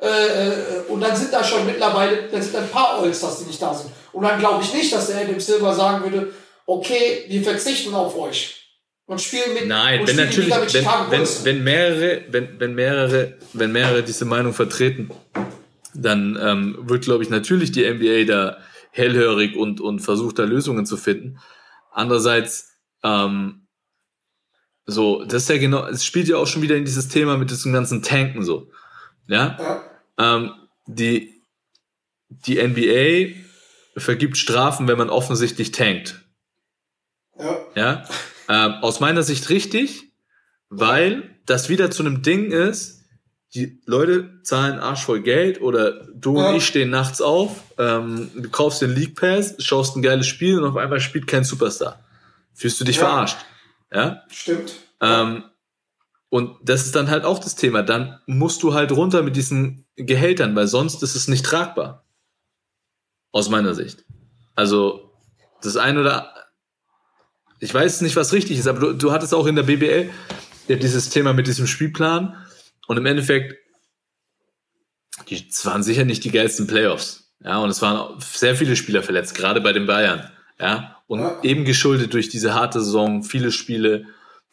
äh, äh, und dann sind da schon mittlerweile, dann sind ein paar Allstars, die nicht da sind. Und dann glaube ich nicht, dass der Adam Silver sagen würde, okay, wir verzichten auf euch und spielen mit Nein, und wenn natürlich, wenn, wenn, wenn mehrere, wenn, wenn mehrere, wenn mehrere diese Meinung vertreten, dann ähm, wird, glaube ich, natürlich die NBA da hellhörig und, und versucht da Lösungen zu finden. Andererseits, ähm, so, das ist ja genau, es spielt ja auch schon wieder in dieses Thema mit diesem ganzen Tanken so. Ja? Ähm, die, die NBA vergibt Strafen, wenn man offensichtlich tankt. ja, Ja, ähm, aus meiner Sicht richtig, weil das wieder zu einem Ding ist, die Leute zahlen Arsch voll Geld oder du Ja. und ich stehen nachts auf, ähm, du kaufst den League Pass, schaust ein geiles Spiel und auf einmal spielt kein Superstar. Fühlst du dich Ja. verarscht. Ja? stimmt. Ähm, und das ist dann halt auch das Thema. Dann musst du halt runter mit diesen Gehältern, weil sonst ist es nicht tragbar. Aus meiner Sicht. Also, das ein oder ich weiß nicht, was richtig ist, aber du, du hattest auch in der BBL ja dieses Thema mit diesem Spielplan und im Endeffekt, die es waren sicher nicht die geilsten Playoffs. Ja, und es waren sehr viele Spieler verletzt, gerade bei den Bayern. Ja, und Ja. eben geschuldet durch diese harte Saison, viele Spiele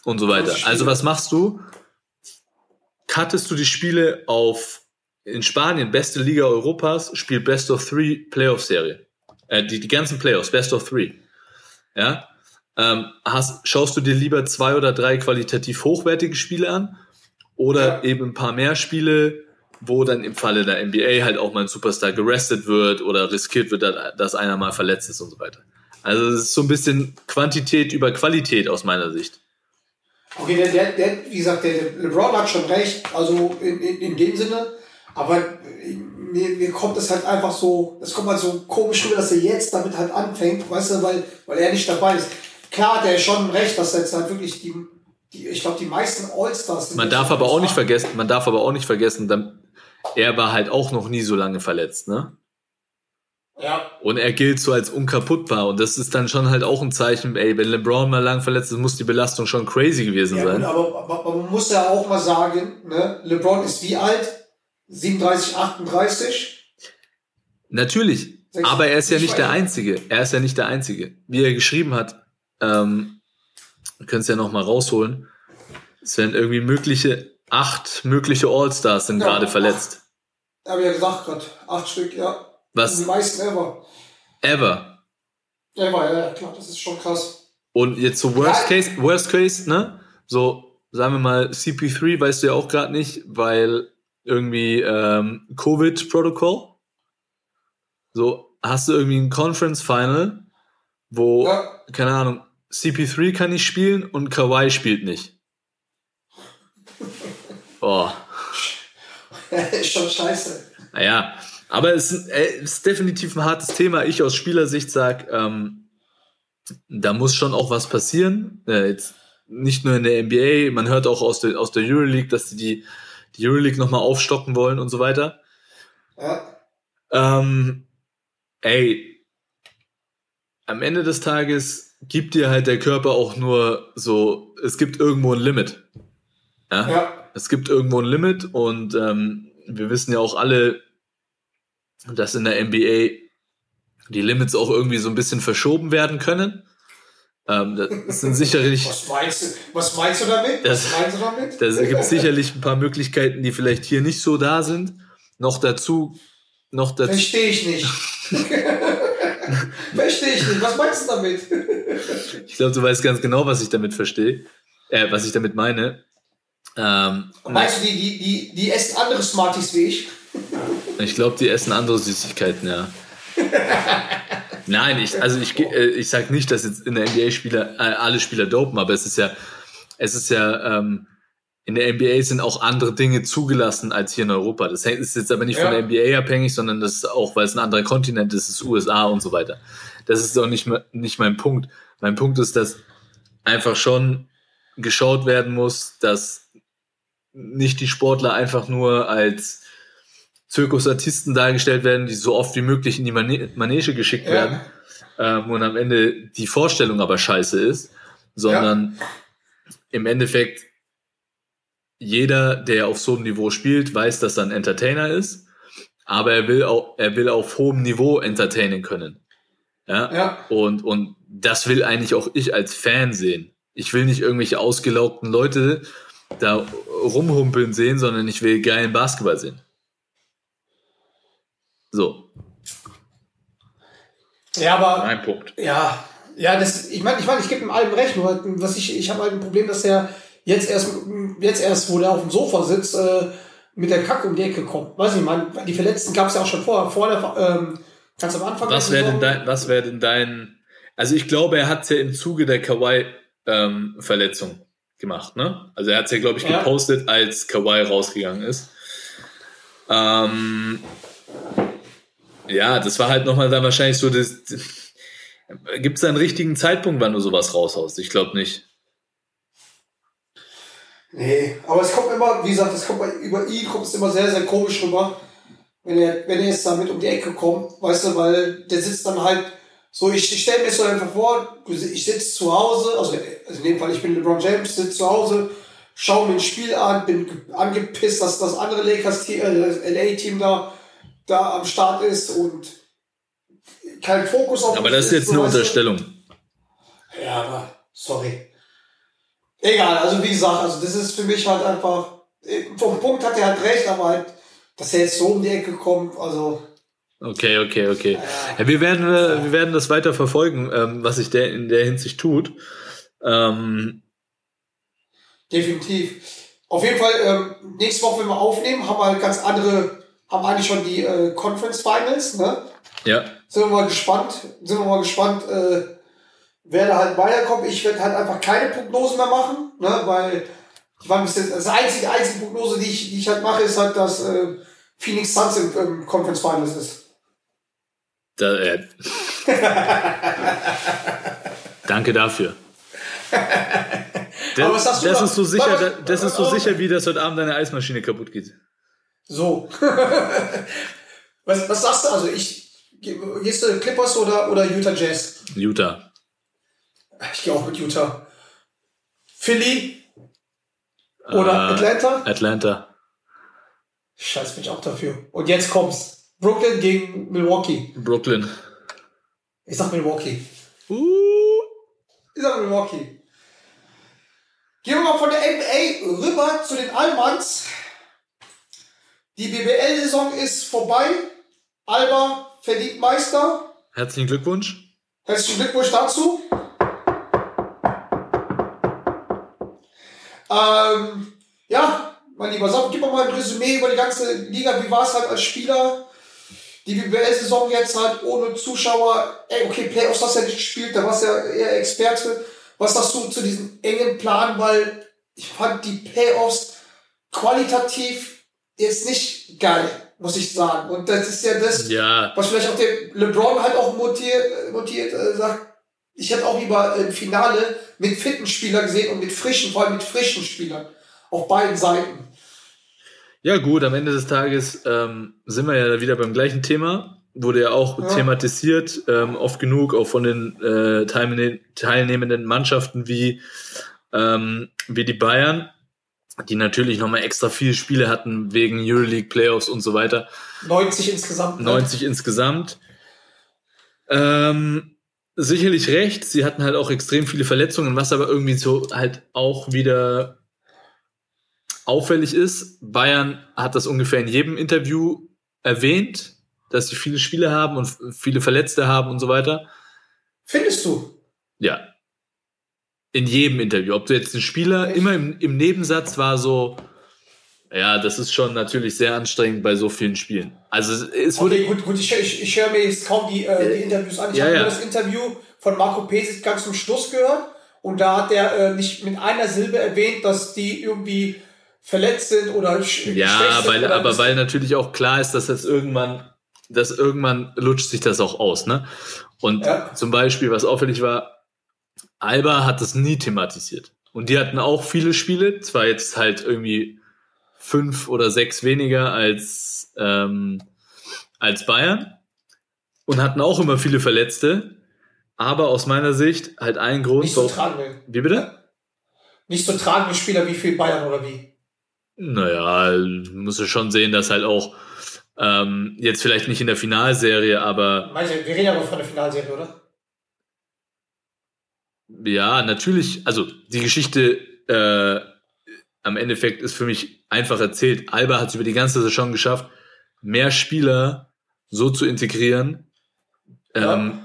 und so weiter. Also was machst du? Cuttest du die Spiele auf, in Spanien, beste Liga Europas, spielt Best of Three Playoff-Serie. Äh, die, die ganzen Playoffs, Best of Three. Ja. Ähm, hast, schaust du dir lieber zwei oder drei qualitativ hochwertige Spiele an oder eben ein paar mehr Spiele, wo dann im Falle der NBA halt auch mal ein Superstar gerestet wird oder riskiert wird, dass- einer mal verletzt ist und so weiter. Also es ist so ein bisschen Quantität über Qualität aus meiner Sicht. Okay, der, der, der, wie gesagt, der, der LeBron hat schon recht, also in, in, in dem Sinne, aber äh, mir, mir kommt das halt einfach so, das kommt halt so komisch rüber, dass er jetzt damit halt anfängt, weißt du, weil, weil er nicht dabei ist. Klar hat er schon recht, dass er jetzt halt wirklich die, die ich glaube, die meisten All-Stars Man darf aber auch nicht vergessen, man darf aber auch nicht vergessen, dann, er war halt auch noch nie so lange verletzt, ne? Ja, Und er gilt so als unkaputtbar. Und das ist dann schon halt auch ein Zeichen, ey, wenn LeBron mal lang verletzt ist, muss die Belastung schon crazy gewesen ja gut, sein. aber, aber, aber man muss ja auch mal sagen, ne, LeBron ist wie alt? 37, 38? Natürlich. Aber er ist ja ich nicht der Einzige. Er ist ja nicht der Einzige. Wie er geschrieben hat, ähm, können es ja noch mal rausholen. Es werden irgendwie mögliche, acht mögliche All-Stars sind Ja, gerade acht. verletzt. Hab ich ja gesagt gerade, acht Stück, ja. Die Was? meisten ever. Ever. Ever, ja, ja, klar, das ist schon krass. Und jetzt so Worst Ja. Case, Worst Case, ne? So, sagen wir mal, CP3 weißt du ja auch gerade nicht, weil irgendwie ähm, Covid-Protokoll. So, hast du irgendwie ein Conference Final, wo, Ja. keine Ahnung, CP3 kann nicht spielen und Kawhi spielt nicht. Boah. ist schon scheiße. Naja, aber es ist, äh, es ist definitiv ein hartes Thema. Ich aus Spielersicht sag, ähm, da muss schon auch was passieren. Äh, jetzt nicht nur in der NBA, man hört auch aus der, aus der Euroleague, dass sie die, die Euroleague nochmal aufstocken wollen und so weiter. Ja, Ähm, ey, am Ende des Tages gibt dir halt der Körper auch nur so, es gibt irgendwo ein Limit. Ja. ja, Es gibt irgendwo ein Limit und ähm, wir wissen ja auch alle, dass in der NBA die Limits auch irgendwie so ein bisschen verschoben werden können. Ähm, das sind sicherlich, was meinst du, was meinst du damit? Das- was meinst du damit? da gibt es sicherlich ein paar Möglichkeiten, die vielleicht hier nicht so da sind. Noch dazu, noch dazu, Verstehe ich nicht. Verstehe ich nicht. Was meinst du damit? ich glaube, du weißt ganz genau, was ich damit verstehe, äh, was ich damit meine. Ähm, Meinst du, die, die, die, die essen andere Smarties wie ich? Ich glaube, die essen andere Süßigkeiten, ja. Nein, ich, also ich, äh, ich sag nicht, dass jetzt in der NBA Spieler, äh, alle Spieler dopen, aber es ist ja, es ist ja, ähm, in der NBA sind auch andere Dinge zugelassen als hier in Europa. Das ist jetzt aber nicht von Ja. der NBA abhängig, sondern das ist auch, weil es ein anderer Kontinent ist, ist USA und so weiter. Das ist auch nicht, nicht mein Punkt. Mein Punkt ist, dass einfach schon geschaut werden muss, dass nicht die Sportler einfach nur als Zirkusartisten dargestellt werden, die so oft wie möglich in die Mane Manege geschickt Ja. werden ähm, und am Ende die Vorstellung aber scheiße ist, sondern im Endeffekt jeder, der auf so einem Niveau spielt, weiß, dass er ein Entertainer ist, aber er will auch, er will auf hohem Niveau entertainen können. Ja? Ja. Und, und das will eigentlich auch ich als Fan sehen. Ich will nicht irgendwelche ausgelaugten Leute da rumhumpeln sehen, sondern ich will geilen Basketball sehen. So, Ja, aber mein Punkt. Ja, ja, das, ich meine, ich, mein, ich gebe ihm allem recht, nur was ich, ich habe halt ein Problem, dass er jetzt erst, jetzt erst, wo der auf dem Sofa sitzt, äh, mit der Kacke um die Ecke kommt. Weiß nicht, man, die Verletzten gab es ja auch schon vorher, vor der, ähm, ganz am Anfang. Was wäre denn dein, was wäre denn dein, also ich glaube, er hat es ja im Zuge der Kawhi-Verletzung gemacht, ne? Also er hat es ja, glaube ich, Ja. gepostet, als Kawhi rausgegangen ist. Ähm, ja, das war halt nochmal dann wahrscheinlich so das, gibt es da einen richtigen Zeitpunkt, wann du sowas raushaust? Ich glaube nicht. Nee, aber es kommt immer, wie gesagt, es kommt bei, über ihn kommt es immer sehr, sehr komisch rüber, wenn er, wenn er jetzt damit um die Ecke kommt, weißt du, weil der sitzt dann halt so, ich, ich stelle mir so einfach vor, ich sitze zu Hause, also, also in dem Fall, ich bin LeBron James, sitze zu Hause, schaue mir ein Spiel an, bin ge- angepisst, dass das andere Lakers-Team, äh, das LA-Team da, da am Start ist und kein Fokus auf Aber das ist jetzt eine. Unterstellung. Ja, aber sorry. Egal, also wie gesagt, also das ist für mich halt einfach, vom Punkt hat er halt recht, aber halt dass er jetzt so um die Ecke kommt, also Okay, okay, okay. Ja, wir, werden, äh, wir werden das weiter verfolgen, ähm, was sich der in der Hinsicht tut. Ähm, definitiv. Auf jeden Fall, ähm, nächste Woche, wenn wir aufnehmen, haben wir halt ganz andere, haben eigentlich schon die äh, Conference Finals, ne? ja, Sind wir mal gespannt, sind wir mal gespannt, äh, wer da halt weiterkommt. Ich werde halt einfach keine Prognose mehr machen, ne? Weil ich war ein bisschen, das einzige, einzige Prognose, die ich, die ich halt mache, ist halt, dass äh, Phoenix Suns im, im Conference Finals ist. da, äh. Danke dafür. Das, Aber was sagst du das da? ist so sicher, das, das ist so sicher, wie dass heute Abend deine Eismaschine kaputt geht. So. was, was sagst du? Also ich, ge- gehst du Clippers oder, oder Utah Jazz? Utah. Ich gehe auch mit Utah. Philly oder Äh, Atlanta? Atlanta. Scheiß, bin ich auch dafür. Und jetzt kommt's. Brooklyn gegen Milwaukee. Brooklyn. Ich sag Milwaukee. Uh. Ich sag Milwaukee. Gehen wir mal von der NBA rüber zu den Allmanns. Die BBL-Saison ist vorbei. Alba verdient Meister. Herzlichen Glückwunsch. Herzlichen Glückwunsch dazu. Ähm, ja, mein lieber Sam, gib mal ein Resümee über die ganze Liga. Wie war es halt als Spieler? Die BBL-Saison jetzt halt ohne Zuschauer. Ey, okay, Playoffs hast du ja nicht gespielt, da warst du ja eher Experte. Was sagst du zu diesem engen Plan? Weil ich fand die Playoffs qualitativ jetzt nicht geil, muss ich sagen. Und das ist ja das, Ja, was vielleicht auch der LeBron halt auch montiert, montiert äh, sagt, ich hätte auch lieber ein Finale mit fitten Spielern gesehen und mit frischen, vor allem mit frischen Spielern. Auf beiden Seiten. Ja, gut, am Ende des Tages ähm, sind wir ja wieder beim gleichen Thema. Wurde ja auch Ja. thematisiert, ähm, oft genug, auch von den äh, teilne- teilnehmenden Mannschaften wie, ähm, wie die Bayern, die natürlich nochmal extra viele Spiele hatten wegen Euroleague Playoffs und so weiter. 90 insgesamt. ne? 90 insgesamt. Ähm, sicherlich recht, sie hatten halt auch extrem viele Verletzungen, was aber irgendwie so halt auch wieder auffällig ist. Bayern hat das ungefähr in jedem Interview erwähnt, dass sie viele Spiele haben und viele Verletzte haben und so weiter. Findest du? Ja. In jedem Interview. Ob du jetzt einen Spieler, Echt? immer im, im Nebensatz war so, ja, das ist schon natürlich sehr anstrengend bei so vielen Spielen. Also es- wurde Okay, gut, gut, ich, ich, ich höre mir jetzt kaum die, äh, die Interviews an. Ich Ja, habe ja. nur das Interview von Marco Pesic ganz zum Schluss gehört. Und da hat er äh, nicht mit einer Silbe erwähnt, dass die irgendwie verletzt sind oder Ja, weil, oder aber weil natürlich auch klar ist, dass das irgendwann, dass irgendwann lutscht sich das auch aus, ne? Und Ja. zum Beispiel, was auffällig war, Alba hat das nie thematisiert. Und die hatten auch viele Spiele, zwar jetzt halt irgendwie fünf oder sechs weniger als, ähm, als Bayern und hatten auch immer viele Verletzte, aber aus meiner Sicht halt ein Grund, nicht so tragende. wie bitte? Nicht so tragende Spieler wie viel Bayern oder wie? Naja, musst du schon sehen, dass halt auch ähm, jetzt vielleicht nicht in der Finalserie, aber Weiß ich, wir reden ja noch von der Finalserie, oder? ja, natürlich, also die Geschichte äh, am Endeffekt ist für mich einfach erzählt. Alba hat es über die ganze Saison geschafft, mehr Spieler so zu integrieren, Ja. ähm,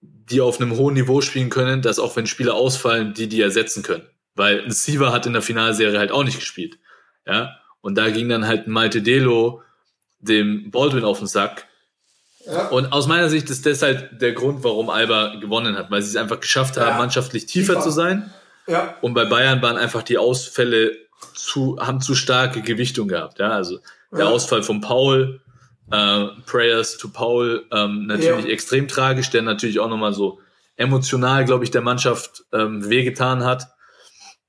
die auf einem hohen Niveau spielen können, dass auch wenn Spieler ausfallen, die die ersetzen können. Weil ein Siva hat in der Finalserie halt auch nicht gespielt. Ja, und da ging dann halt Malte Delo dem Baldwin auf den Sack. Ja. Und aus meiner Sicht ist das halt der Grund, warum Alba gewonnen hat, weil sie es einfach geschafft haben, Ja. mannschaftlich tiefer, Tiefer. zu sein. ja. Und bei Bayern waren einfach die Ausfälle zu, haben zu starke Gewichtung gehabt. Ja, also der Ja. Ausfall von Paul, äh, Prayers to Paul, ähm, natürlich Ja. extrem tragisch, der natürlich auch nochmal so emotional, glaube ich, der Mannschaft ähm, wehgetan hat.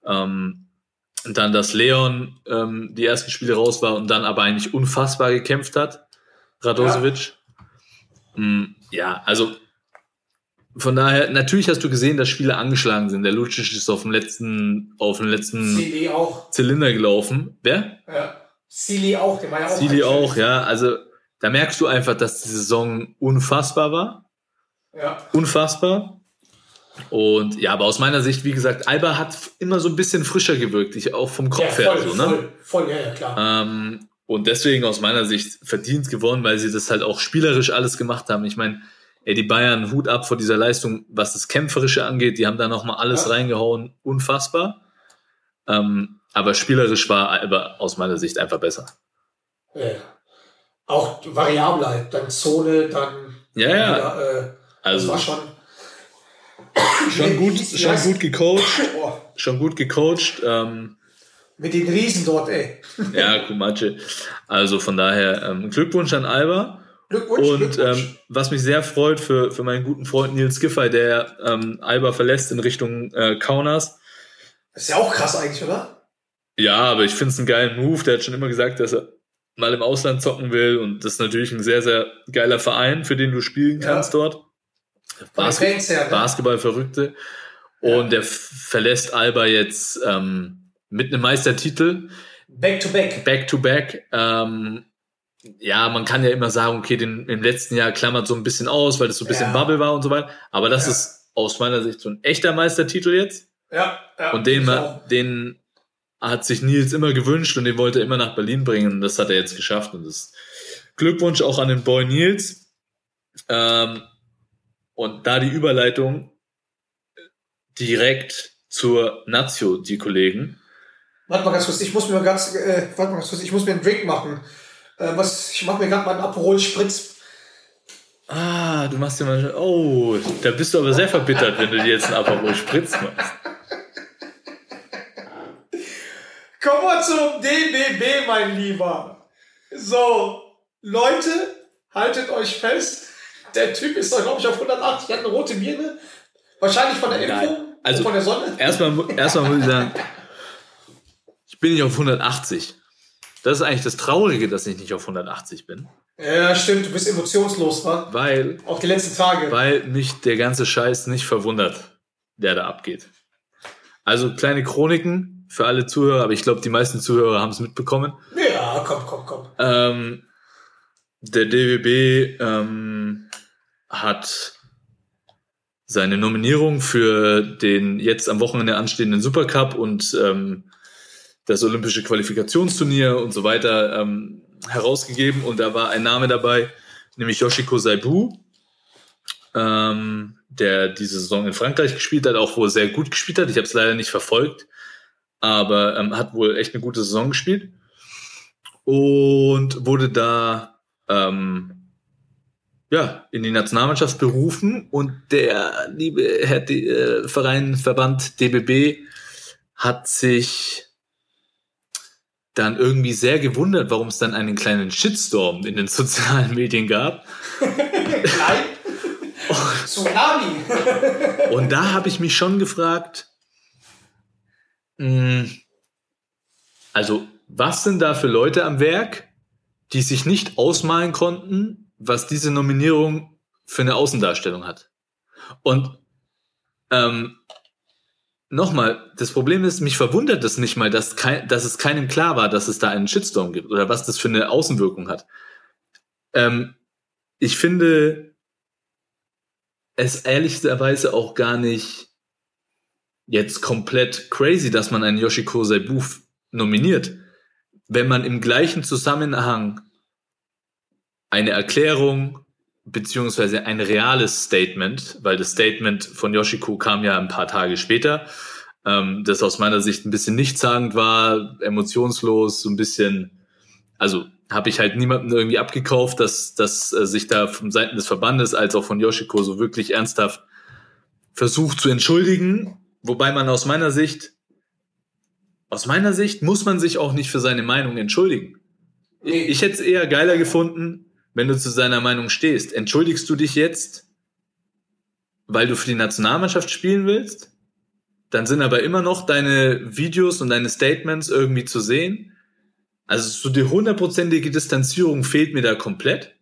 Ähm, und dann, dass Leon ähm, die ersten Spiele raus war und dann aber eigentlich unfassbar gekämpft hat, Radosevic. Mm, ja, also von daher, natürlich hast du gesehen, dass Spiele angeschlagen sind. Der Lucic ist auf dem letzten, auf dem letzten Silly. Zylinder gelaufen. Wer? Ja. Silly auch, der war ja auch. Sili ein- auch, ja. Also da merkst du einfach, dass die Saison unfassbar war. Ja. Unfassbar. Und ja, aber aus meiner Sicht, wie gesagt, Alba hat immer so ein bisschen frischer gewirkt, ich auch vom Ja, Kopf voll, her so, ne? voll, voll, ja, ja, klar. Ähm, und deswegen aus meiner Sicht verdient gewonnen, weil sie das halt auch spielerisch alles gemacht haben. Ich meine, ey, die Bayern, Hut ab vor dieser Leistung, was das Kämpferische angeht. Die haben da nochmal alles Ja. reingehauen. Unfassbar. Ähm, aber spielerisch war Alba aus meiner Sicht einfach besser. Ja. Auch variabel halt. Dann Zone, dann Ja, ja. wieder, äh, Also war schon. schon gut, schon gut gecoacht. Schon gut gecoacht. Ähm, mit den Riesen dort, ey. ja, Kumache. Also von daher ähm, Glückwunsch an Alba. Glückwunsch, Und Glückwunsch. ähm, was mich sehr freut für, für meinen guten Freund Nils Giffey, der ähm, Alba verlässt in Richtung äh, Kaunas. Das ist ja auch krass eigentlich, oder? Ja, aber ich finde es einen geilen Move. Der hat schon immer gesagt, dass er mal im Ausland zocken will. Und das ist natürlich ein sehr, sehr geiler Verein, für den du spielen Ja. kannst dort. Von den Bas Fans her, ne? Basketball-Verrückte. Und der verlässt Alba jetzt ähm, mit einem Meistertitel. Back to back. Back-to-back. Ähm, ja, man kann ja immer sagen, okay, den, im letzten Jahr klammert so ein bisschen aus, weil das so ein bisschen Ja. Bubble war und so weiter. Aber das Ja. ist aus meiner Sicht so ein echter Meistertitel jetzt. Ja, ja. Und den, den hat sich Nils immer gewünscht und den wollte er immer nach Berlin bringen. Und das hat er jetzt geschafft. Und das Glückwunsch auch an den Boy Nils. Ähm, und da die Überleitung direkt zur Nazio, die Kollegen. Warte mal ganz kurz, ich muss mir ganz, äh, warte mal ganz kurz, ich muss mir einen Drink machen. Äh, was, ich mache mir gerade mal einen Aperol Spritz. Ah, du machst dir mal. Oh, da bist du aber sehr verbittert, wenn du dir jetzt einen Aperol Spritz machst. Kommen wir zum DBB, mein Lieber. So, Leute, haltet euch fest. Der Typ ist doch, glaube ich, auf 180, hat eine rote Birne. Wahrscheinlich von der Nein. Impfung, Also- von der Sonne. Erstmal, erstmal muss ich sagen, ich bin nicht auf 180. Das ist eigentlich das Traurige, dass ich nicht auf 180 bin. Ja, stimmt, du bist emotionslos, wa? Weil, Auch die letzten Tage. weil mich der ganze Scheiß nicht verwundert, der da abgeht. Also kleine Chroniken für alle Zuhörer, aber ich glaube, die meisten Zuhörer haben es mitbekommen. Ja, komm, komm, komm. Ähm, der DWB ähm, hat seine Nominierung für den jetzt am Wochenende anstehenden Supercup und ähm, das olympische Qualifikationsturnier und so weiter ähm, herausgegeben. Und da war ein Name dabei, nämlich Yoshiko Saibu, ähm, der diese Saison in Frankreich gespielt hat, auch wohl sehr gut gespielt hat. Ich habe es leider nicht verfolgt, aber ähm, hat wohl echt eine gute Saison gespielt. Und wurde da ähm, ja in die Nationalmannschaft berufen. Und der liebe Herr D äh, Verein Verband DBB hat sich dann irgendwie sehr gewundert, warum es dann einen kleinen Shitstorm in den sozialen Medien gab. Nein. Tsunami. Und da habe ich mich schon gefragt, mh, also was sind da für Leute am Werk, die sich nicht ausmalen konnten, was diese Nominierung für eine Außendarstellung hat? Und ähm, nochmal, das Problem ist, mich verwundert es nicht mal, dass, kein, dass es keinem klar war, dass es da einen Shitstorm gibt oder was das für eine Außenwirkung hat. Ähm, ich finde es ehrlicherweise auch gar nicht jetzt komplett crazy, dass man einen Yoshiko Saibu f- nominiert. Wenn man im gleichen Zusammenhang eine Erklärung beziehungsweise ein reales Statement, weil das Statement von Yoshiko kam ja ein paar Tage später, ähm, das aus meiner Sicht ein bisschen nichtssagend war, emotionslos, so ein bisschen, also habe ich halt niemanden irgendwie abgekauft, dass, dass äh, sich da von Seiten des Verbandes als auch von Yoshiko so wirklich ernsthaft versucht zu entschuldigen, wobei man aus meiner Sicht, aus meiner Sicht muss man sich auch nicht für seine Meinung entschuldigen. Nee. Ich hätte es eher geiler gefunden, wenn du zu seiner Meinung stehst. Entschuldigst du dich jetzt, weil du für die Nationalmannschaft spielen willst? Dann sind aber immer noch deine Videos und deine Statements irgendwie zu sehen. Also so die hundertprozentige Distanzierung fehlt mir da komplett.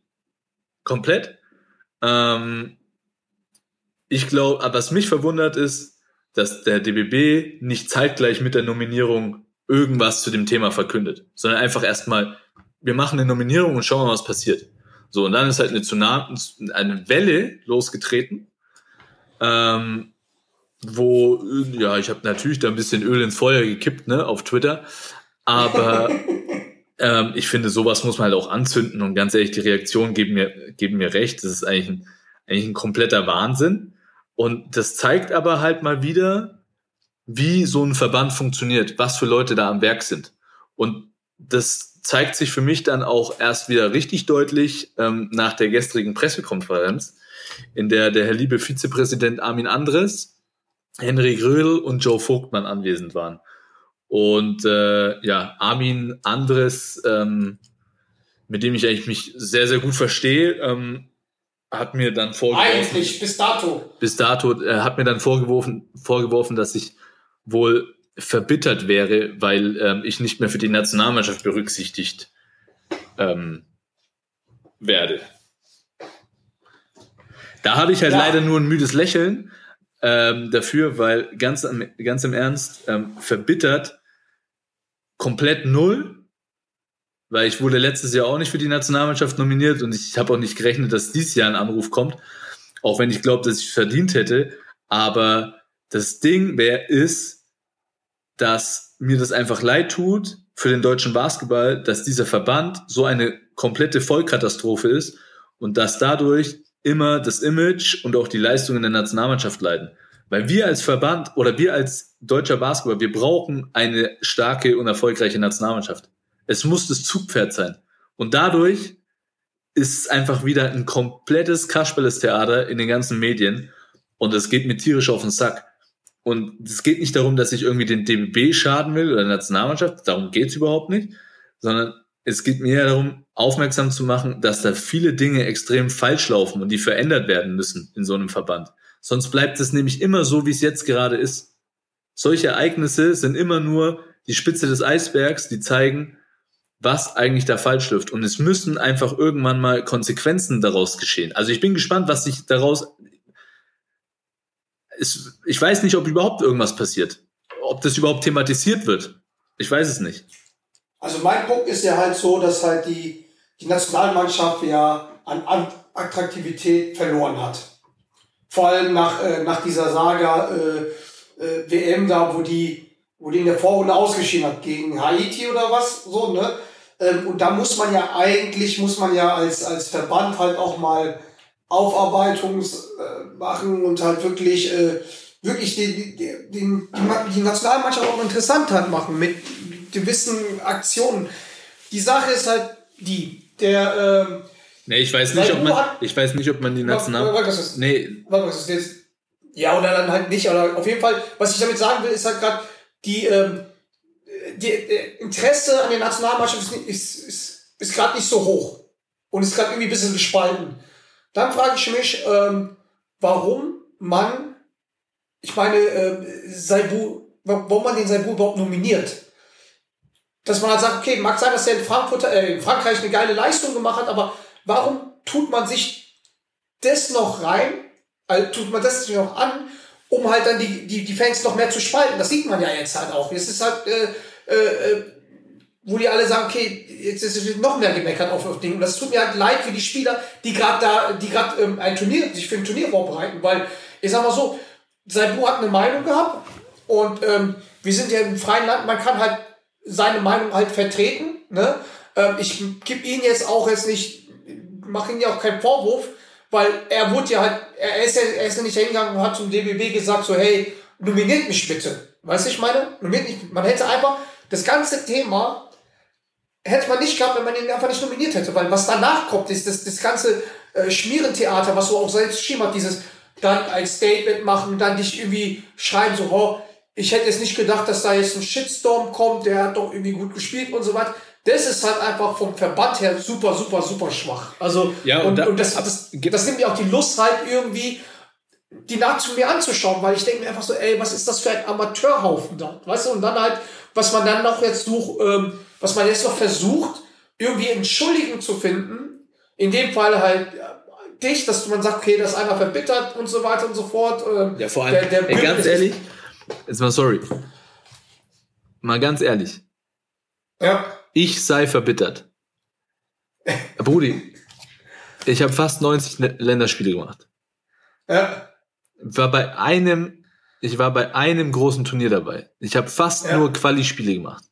Komplett. Ähm, ich glaube, was mich verwundert ist, dass der DBB nicht zeitgleich mit der Nominierung irgendwas zu dem Thema verkündet, sondern einfach erstmal, wir machen eine Nominierung und schauen mal, was passiert. So, und dann ist halt eine Tsunami, eine Welle losgetreten, ähm, wo, ja, ich habe natürlich da ein bisschen Öl ins Feuer gekippt, ne, auf Twitter, aber Ähm, ich finde, sowas muss man halt auch anzünden und ganz ehrlich, die Reaktionen geben mir, geben mir recht. Das ist eigentlich ein, eigentlich ein kompletter Wahnsinn. Und das zeigt aber halt mal wieder, wie so ein Verband funktioniert, was für Leute da am Werk sind. Und das zeigt sich für mich dann auch erst wieder richtig deutlich ähm, nach der gestrigen Pressekonferenz, in der der Herr liebe Vizepräsident Armin Andres, Henry Grödel und Joe Vogtmann anwesend waren. Und äh, ja, Armin Andres, ähm, mit dem ich eigentlich mich sehr, sehr gut verstehe, ähm, hat mir dann vorgeworfen, Eigentlich, bis dato. bis dato, äh, hat mir dann vorgeworfen, vorgeworfen, dass ich wohl verbittert wäre, weil ähm, ich nicht mehr für die Nationalmannschaft berücksichtigt ähm, werde. Da habe ich halt Ja. leider nur ein müdes Lächeln ähm, dafür, weil ganz, am- ganz im Ernst, ähm, verbittert komplett null, weil ich wurde letztes Jahr auch nicht für die Nationalmannschaft nominiert und ich habe auch nicht gerechnet, dass dieses Jahr ein Anruf kommt, auch wenn ich glaube, dass ich es verdient hätte. Aber das Ding wäre ist, dass mir das einfach leid tut für den deutschen Basketball, dass dieser Verband so eine komplette Vollkatastrophe ist und dass dadurch immer das Image und auch die Leistungen der Nationalmannschaft leiden. Weil wir als Verband oder wir als deutscher Basketball, wir brauchen eine starke und erfolgreiche Nationalmannschaft. Es muss das Zugpferd sein. Und dadurch ist es einfach wieder ein komplettes Kasperles-Theater in den ganzen Medien. Und es geht mir tierisch auf den Sack. Und es geht nicht darum, dass ich irgendwie den DBB schaden will oder der Nationalmannschaft. Darum geht's überhaupt nicht. Sondern es geht mir darum, aufmerksam zu machen, dass da viele Dinge extrem falsch laufen und die verändert werden müssen in so einem Verband. Sonst bleibt es nämlich immer so, wie es jetzt gerade ist. Solche Ereignisse sind immer nur die Spitze des Eisbergs, die zeigen, was eigentlich da falsch läuft. Und es müssen einfach irgendwann mal Konsequenzen daraus geschehen. Also ich bin gespannt, was sich daraus. Es, ich weiß nicht, ob überhaupt irgendwas passiert. Ob das überhaupt thematisiert wird. Ich weiß es nicht. Also mein Punkt ist ja halt so, dass halt die, die Nationalmannschaft ja an, Attraktivität verloren hat. Vor allem nach, äh, nach dieser Saga äh, äh, WM da, wo die, wo die in der Vorrunde ausgeschieden hat gegen Haiti oder was, so, ne? Ähm, und da muss man ja eigentlich, muss man ja als, als Verband halt auch mal Aufarbeitungs äh, machen und halt wirklich, äh, wirklich den, den, den, die, die Nationalmannschaft auch interessant halt machen mit gewissen Aktionen. Die Sache ist halt die, der, ähm, Nee, ich weiß nicht, ob man, ich weiß nicht, ob man die National. Warte, was ist- Nee, warte, was ist jetzt? Ja, oder dann halt nicht, oder auf jeden Fall, was ich damit sagen will, ist halt gerade die, ähm, die äh, Interesse an der Nationalmannschaft ist, ist, ist, ist gerade nicht so hoch und ist gerade irgendwie ein bisschen gespalten. Dann frage ich mich, ähm, warum man, ich meine, ähm, Saibu, warum man den Saibu überhaupt nominiert. Dass man halt sagt, okay, mag sein, dass er in, Frankfurt, äh, in Frankreich eine geile Leistung gemacht hat, aber warum tut man sich das noch rein, also tut man das noch an, um halt dann die, die, die Fans noch mehr zu spalten. Das sieht man ja jetzt halt auch. Es ist halt, äh, äh, äh, wo die alle sagen, okay, jetzt ist es noch mehr gemeckert auf auf Ding. Und das tut mir halt leid für die Spieler, die gerade da, die gerade ähm, ein Turnier, sich für ein Turnier vorbereiten, weil ich sag mal so, Saibu hat eine Meinung gehabt und ähm, wir sind ja im freien Land, man kann halt seine Meinung halt vertreten. Ne? Ähm, ich gebe ihn jetzt auch jetzt nicht, mache ihn ja auch keinen Vorwurf, weil er wurde ja halt, er ist ja, er ist ja nicht hingegangen und hat zum DBB gesagt, so hey, nominiert mich bitte. Weißt du, ich meine? Nominiert mich. Man hätte einfach das ganze Thema hätte man nicht gehabt, wenn man ihn einfach nicht nominiert hätte, weil was danach kommt, ist das, das ganze äh, Schmierentheater, was du auch selbst geschrieben hast, dieses dann ein Statement machen, dann dich irgendwie schreiben, so, oh, ich hätte jetzt nicht gedacht, dass da jetzt ein Shitstorm kommt, der hat doch irgendwie gut gespielt und so weiter. Das ist halt einfach vom Verband her super, super, super schwach. Also, Ja, und und, da- und das, das, das nimmt mir auch die Lust halt irgendwie, die nach zu mir anzuschauen, weil ich denke mir einfach so, ey, was ist das für ein Amateurhaufen da? Weißt du, und dann halt, was man dann noch jetzt sucht, ähm, was man jetzt noch versucht, irgendwie Entschuldigung zu finden, in dem Fall halt äh, dich, dass man sagt, okay, das ist einmal verbittert und so weiter und so fort. Ähm, Ja, vor allem, der- der ey, ganz ehrlich, jetzt mal sorry. Mal ganz ehrlich. Ja, Ich sei verbittert. Brudi, ich habe fast 90 Ne- Länderspiele gemacht. ja, War bei einem, ich war bei einem großen Turnier dabei. Ich habe fast Ja. nur Quali-Spiele gemacht.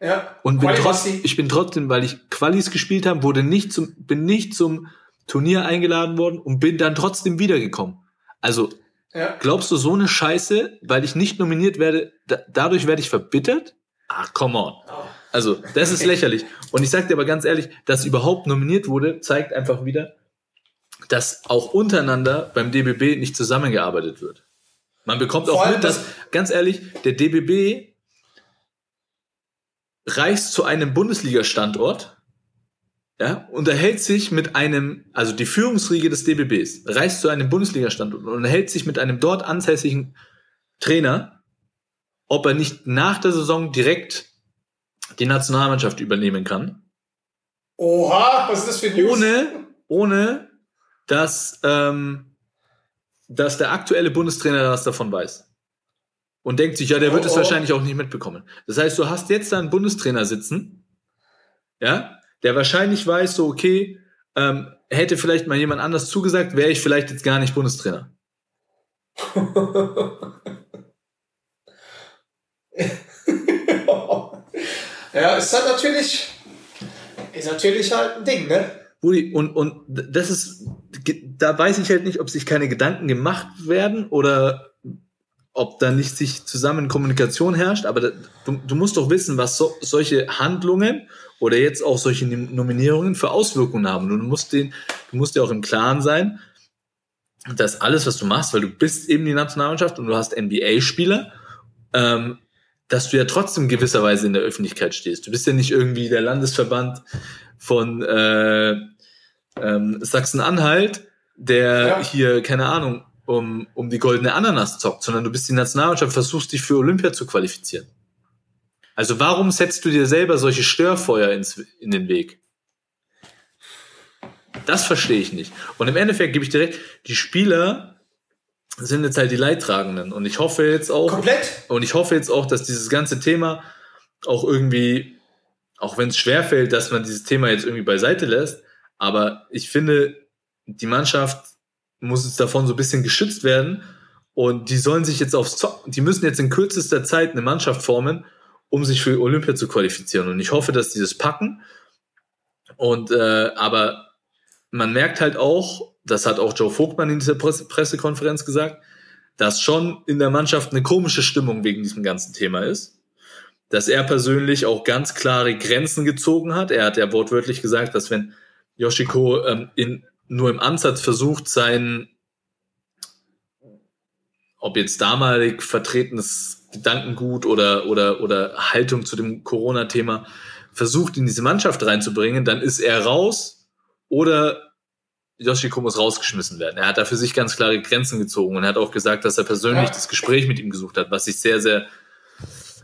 Ja. Und bin Quali trotz, Basti. ich bin trotzdem, weil ich Qualis gespielt habe, wurde nicht zum, bin nicht zum Turnier eingeladen worden und bin dann trotzdem wiedergekommen. Also, Ja. glaubst du so eine Scheiße, weil ich nicht nominiert werde, da, dadurch werde ich verbittert? Ach, come on. Also, das ist lächerlich. Und ich sag dir aber ganz ehrlich, dass überhaupt nominiert wurde, zeigt einfach wieder, dass auch untereinander beim DBB nicht zusammengearbeitet wird. Man bekommt Vor auch mit, dass, ganz ehrlich, der DBB reist zu einem Bundesliga-Standort, ja, unterhält sich mit einem, also die Führungsriege des DBBs, reist zu einem Bundesliga-Standort und unterhält sich mit einem dort ansässigen Trainer, ob er nicht nach der Saison direkt die Nationalmannschaft übernehmen kann, Oha, was ist das für News? ohne, ohne, dass, ähm, dass der aktuelle Bundestrainer was davon weiß. Und denkt sich, ja, der wird Oh, es oh. wahrscheinlich auch nicht mitbekommen. Das heißt, du hast jetzt da einen Bundestrainer sitzen, ja, der wahrscheinlich weiß, so, okay, ähm, hätte vielleicht mal jemand anders zugesagt, wäre ich vielleicht jetzt gar nicht Bundestrainer. ja, ist halt natürlich, ist natürlich halt ein Ding, ne? Rudi, und, und das ist, da weiß ich halt nicht, ob sich keine Gedanken gemacht werden oder ob da nicht sich zusammen Kommunikation herrscht, aber da, du, du musst doch wissen, was so, solche Handlungen oder jetzt auch solche Nominierungen für Auswirkungen haben. Und du musst den, du musst dir auch im Klaren sein, dass alles, was du machst, weil du bist eben die Nationalmannschaft und du hast NBA-Spieler, ähm, dass du ja trotzdem gewisserweise in der Öffentlichkeit stehst. Du bist ja nicht irgendwie der Landesverband von äh, ähm, Sachsen-Anhalt, der Ja. hier, keine Ahnung, um, um die goldene Ananas zockt, sondern du bist die Nationalmannschaft, versuchst dich für Olympia zu qualifizieren. Also warum setzt du dir selber solche Störfeuer ins, in den Weg? Das verstehe ich nicht. Und im Endeffekt gebe ich direkt, die Spieler sind jetzt halt die Leidtragenden. Und ich hoffe jetzt auch, Komplett? und ich hoffe jetzt auch, dass dieses ganze Thema auch irgendwie, auch wenn es schwerfällt, dass man dieses Thema jetzt irgendwie beiseite lässt, aber ich finde, die Mannschaft muss jetzt davon so ein bisschen geschützt werden und die sollen sich jetzt aufs Zocken, die müssen jetzt in kürzester Zeit eine Mannschaft formen, um sich für Olympia zu qualifizieren. Und ich hoffe, dass die das packen. Und äh, aber man merkt halt auch, das hat auch Joe Vogtmann in dieser Presse Pressekonferenz gesagt, dass schon in der Mannschaft eine komische Stimmung wegen diesem ganzen Thema ist. Dass er persönlich auch ganz klare Grenzen gezogen hat. Er hat ja wortwörtlich gesagt, dass wenn Yoshiko ähm, in, nur im Ansatz versucht, sein, ob jetzt damalig vertretenes Gedankengut oder, oder, oder Haltung zu dem Corona-Thema versucht, in diese Mannschaft reinzubringen, dann ist er raus oder Yoshiko muss rausgeschmissen werden. Er hat da für sich ganz klare Grenzen gezogen und hat auch gesagt, dass er persönlich Ja. das Gespräch mit ihm gesucht hat, was ich sehr, sehr,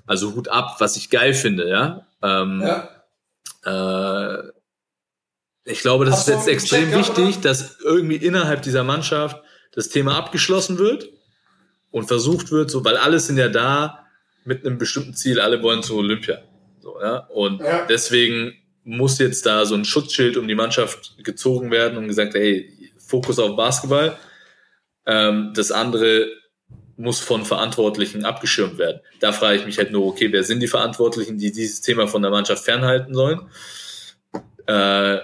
also Hut ab, was ich geil finde, ja. Ähm, Ja. äh, ich glaube, das Hast ist jetzt extrem Check wichtig, dass irgendwie innerhalb dieser Mannschaft das Thema abgeschlossen wird und versucht wird, so, weil alle sind ja da mit einem bestimmten Ziel, alle wollen zu Olympia. So, ja? Und Ja. deswegen muss jetzt da so ein Schutzschild um die Mannschaft gezogen werden und gesagt, hey, Fokus auf Basketball. Ähm, das andere muss von Verantwortlichen abgeschirmt werden. Da frage ich mich halt nur, okay, wer sind die Verantwortlichen, die dieses Thema von der Mannschaft fernhalten sollen? Äh,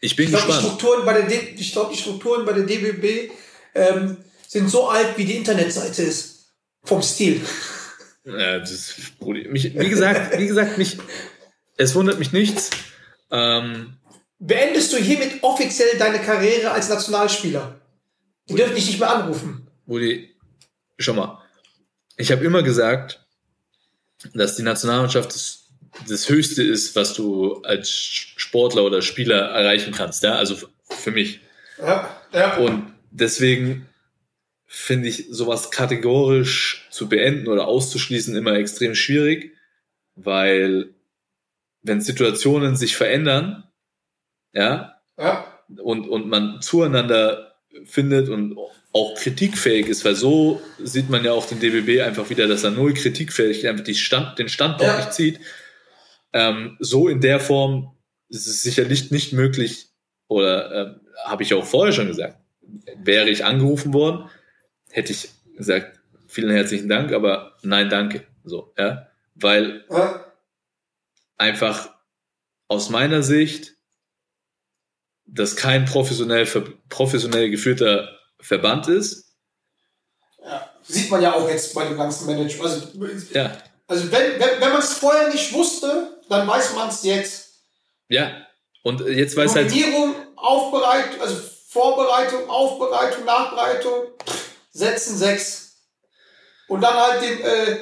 ich bin Ich glaube, die gespannt. Strukturen bei der, D ich glaub, die Strukturen bei der DBB ähm, sind so alt, wie die Internetseite ist. Vom Stil. Ja, das, mich, wie gesagt, wie gesagt, mich, es wundert mich nichts. Ähm, Beendest du hiermit offiziell deine Karriere als Nationalspieler? Die dürfen dich nicht mehr anrufen. Brudi, schau mal, ich habe immer gesagt, dass die Nationalmannschaft das, das Höchste ist, was du als Sportler oder Spieler erreichen kannst. Ja? Also für mich. Ja, ja. Und deswegen finde ich sowas kategorisch zu beenden oder auszuschließen immer extrem schwierig, weil wenn Situationen sich verändern, ja, ja. und, und man zueinander findet und auch kritikfähig ist, weil so sieht man ja auch den DBB einfach wieder, dass er null kritikfähig einfach die Stand, den Standort Ja. nicht zieht. Ähm, so in der Form ist es sicherlich nicht möglich, oder ähm, habe ich auch vorher schon gesagt, wäre ich angerufen worden, hätte ich gesagt, vielen herzlichen Dank, aber nein, danke. So, ja. Weil einfach aus meiner Sicht das kein professionell, professionell geführter Verband ist. Ja. Sieht man ja auch jetzt bei dem ganzen Management. Also, Ja, also wenn, wenn, wenn man es vorher nicht wusste, dann weiß man es jetzt. ja. Und jetzt weiß halt, Nominierung, Aufbereitung, also Vorbereitung, Aufbereitung, Nachbereitung, setzen sechs. Und dann halt den, äh,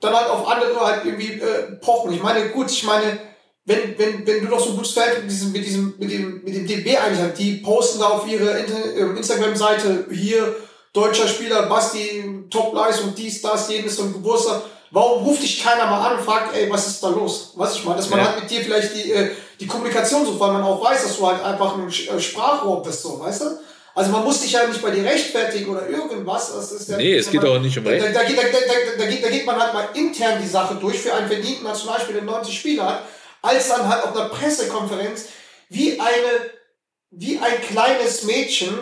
dann halt auf andere halt irgendwie äh, pochen. Ich meine, gut, ich meine, wenn, wenn, wenn du doch so ein gutes Verhältnis mit diesem, mit diesem, mit dem, mit dem DB eigentlich hast, die posten da auf ihre äh, Instagram-Seite hier, deutscher Spieler, Basti, Topleistung, dies, das, jenes und Geburtstag. Warum ruft dich keiner mal an und fragt, ey, was ist da los? Was ich meine, dass man Ja. halt mit dir vielleicht die, äh, die Kommunikation sucht, weil man auch weiß, dass du halt einfach ein äh, Sprachrohr bist, so, weißt du? Also man muss dich ja nicht bei dir rechtfertigen oder irgendwas. Das ist ja, Nee, es geht auch nicht um Recht. da, da, geht- da, da, da, geht, da geht man halt mal intern die Sache durch für einen verdienten Nationalspieler, der 90 Spiele hat, als dann halt auf einer Pressekonferenz wie eine, wie ein kleines Mädchen,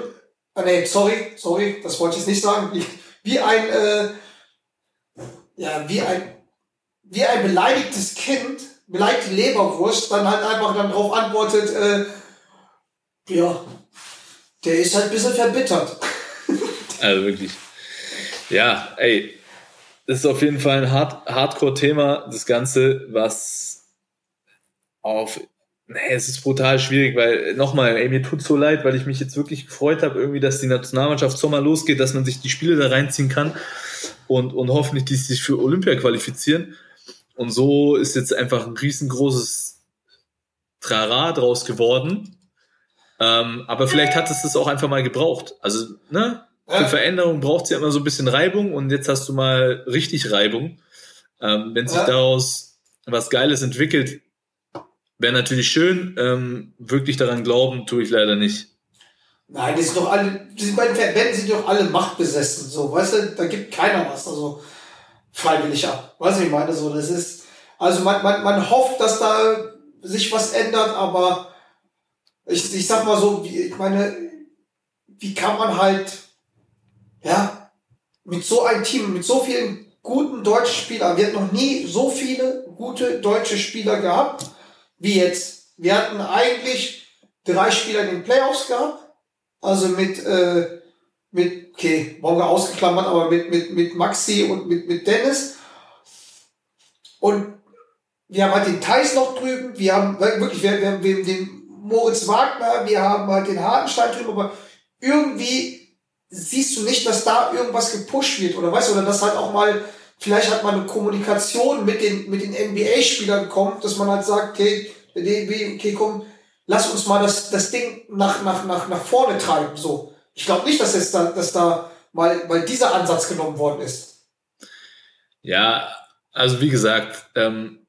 ah, nee, sorry, sorry, das wollte ich jetzt nicht sagen, wie, wie ein, äh, ja, wie ein, wie ein beleidigtes Kind, beleidigte Leberwurst, dann halt einfach dann darauf antwortet, äh, ja, der ist halt ein bisschen verbittert. Also wirklich. Ja, ey. Das ist auf jeden Fall ein Hard Hardcore-Thema, das Ganze, was auf. Nee, es ist brutal schwierig, weil nochmal, ey, mir tut so leid, weil ich mich jetzt wirklich gefreut habe, irgendwie, dass die Nationalmannschaft Sommer losgeht, dass man sich die Spiele da reinziehen kann und, und hoffentlich, die sich für Olympia qualifizieren. Und so ist jetzt einfach ein riesengroßes Trara draus geworden. Ähm, aber vielleicht hat es das auch einfach mal gebraucht. Also, ne? Für. Veränderung braucht es ja immer so ein bisschen Reibung und jetzt hast du mal richtig Reibung. Ähm, wenn sich daraus was Geiles entwickelt, wäre natürlich schön. Ähm, wirklich daran glauben, tue ich leider nicht. Nein, die sind doch alle, die sind bei den Verbänden sind doch alle machtbesessen, so, weißt du, da gibt keiner was, also freiwillig ab. Weißt du, ich meine, so, das ist, also man, man, man hofft, dass da sich was ändert, aber ich, ich sag mal so, wie, ich meine, wie kann man halt, ja, mit so einem Team, mit so vielen guten deutschen Spielern, wir hatten noch nie so viele gute deutsche Spieler gehabt, wie jetzt. Wir hatten eigentlich drei Spieler in den Playoffs gehabt, also mit, äh, mit, okay, Bonga ausgeklammert, aber mit, mit, mit Maxi und mit, mit Dennis. Und wir haben halt den Thais noch drüben, wir haben wirklich, wir, wir haben den Moritz Wagner, wir haben halt den Hartenstein drüben, aber irgendwie siehst du nicht, dass da irgendwas gepusht wird, oder weißt du, oder dass halt auch mal, vielleicht hat man eine Kommunikation mit den, mit den NBA-Spielern kommt, dass man halt sagt, okay, der DB, okay, komm, lass uns mal das, das Ding nach, nach, nach, nach vorne treiben, so. Ich glaube nicht, dass jetzt da, dass da mal, mal dieser Ansatz genommen worden ist. Ja, also wie gesagt, ähm,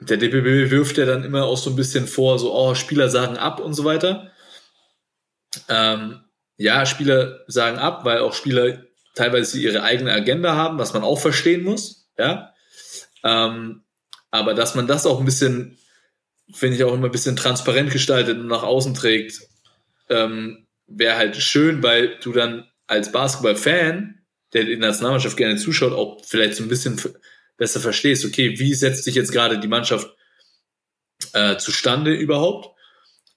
der DBB wirft ja dann immer auch so ein bisschen vor, so, oh, Spieler sagen ab und so weiter. Ähm, ja, Spieler sagen ab, weil auch Spieler teilweise ihre eigene Agenda haben, was man auch verstehen muss, ja. Ähm, aber dass man das auch ein bisschen, finde ich auch immer ein bisschen transparent gestaltet und nach außen trägt, ähm, wäre halt schön, weil du dann als Basketball-Fan, der die Nationalmannschaft gerne zuschaut, auch vielleicht so ein bisschen besser verstehst, okay, wie setzt sich jetzt gerade die Mannschaft äh, zustande überhaupt?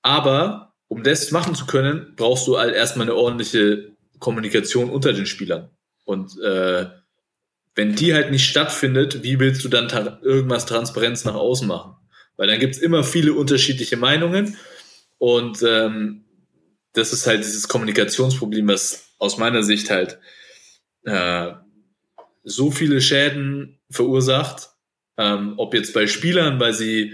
Aber um das machen zu können, brauchst du halt erstmal eine ordentliche Kommunikation unter den Spielern. Und äh, wenn die halt nicht stattfindet, wie willst du dann irgendwas Transparenz nach außen machen? Weil dann gibt's immer viele unterschiedliche Meinungen und ähm, das ist halt dieses Kommunikationsproblem, was aus meiner Sicht halt äh, so viele Schäden verursacht, ähm, ob jetzt bei Spielern, weil sie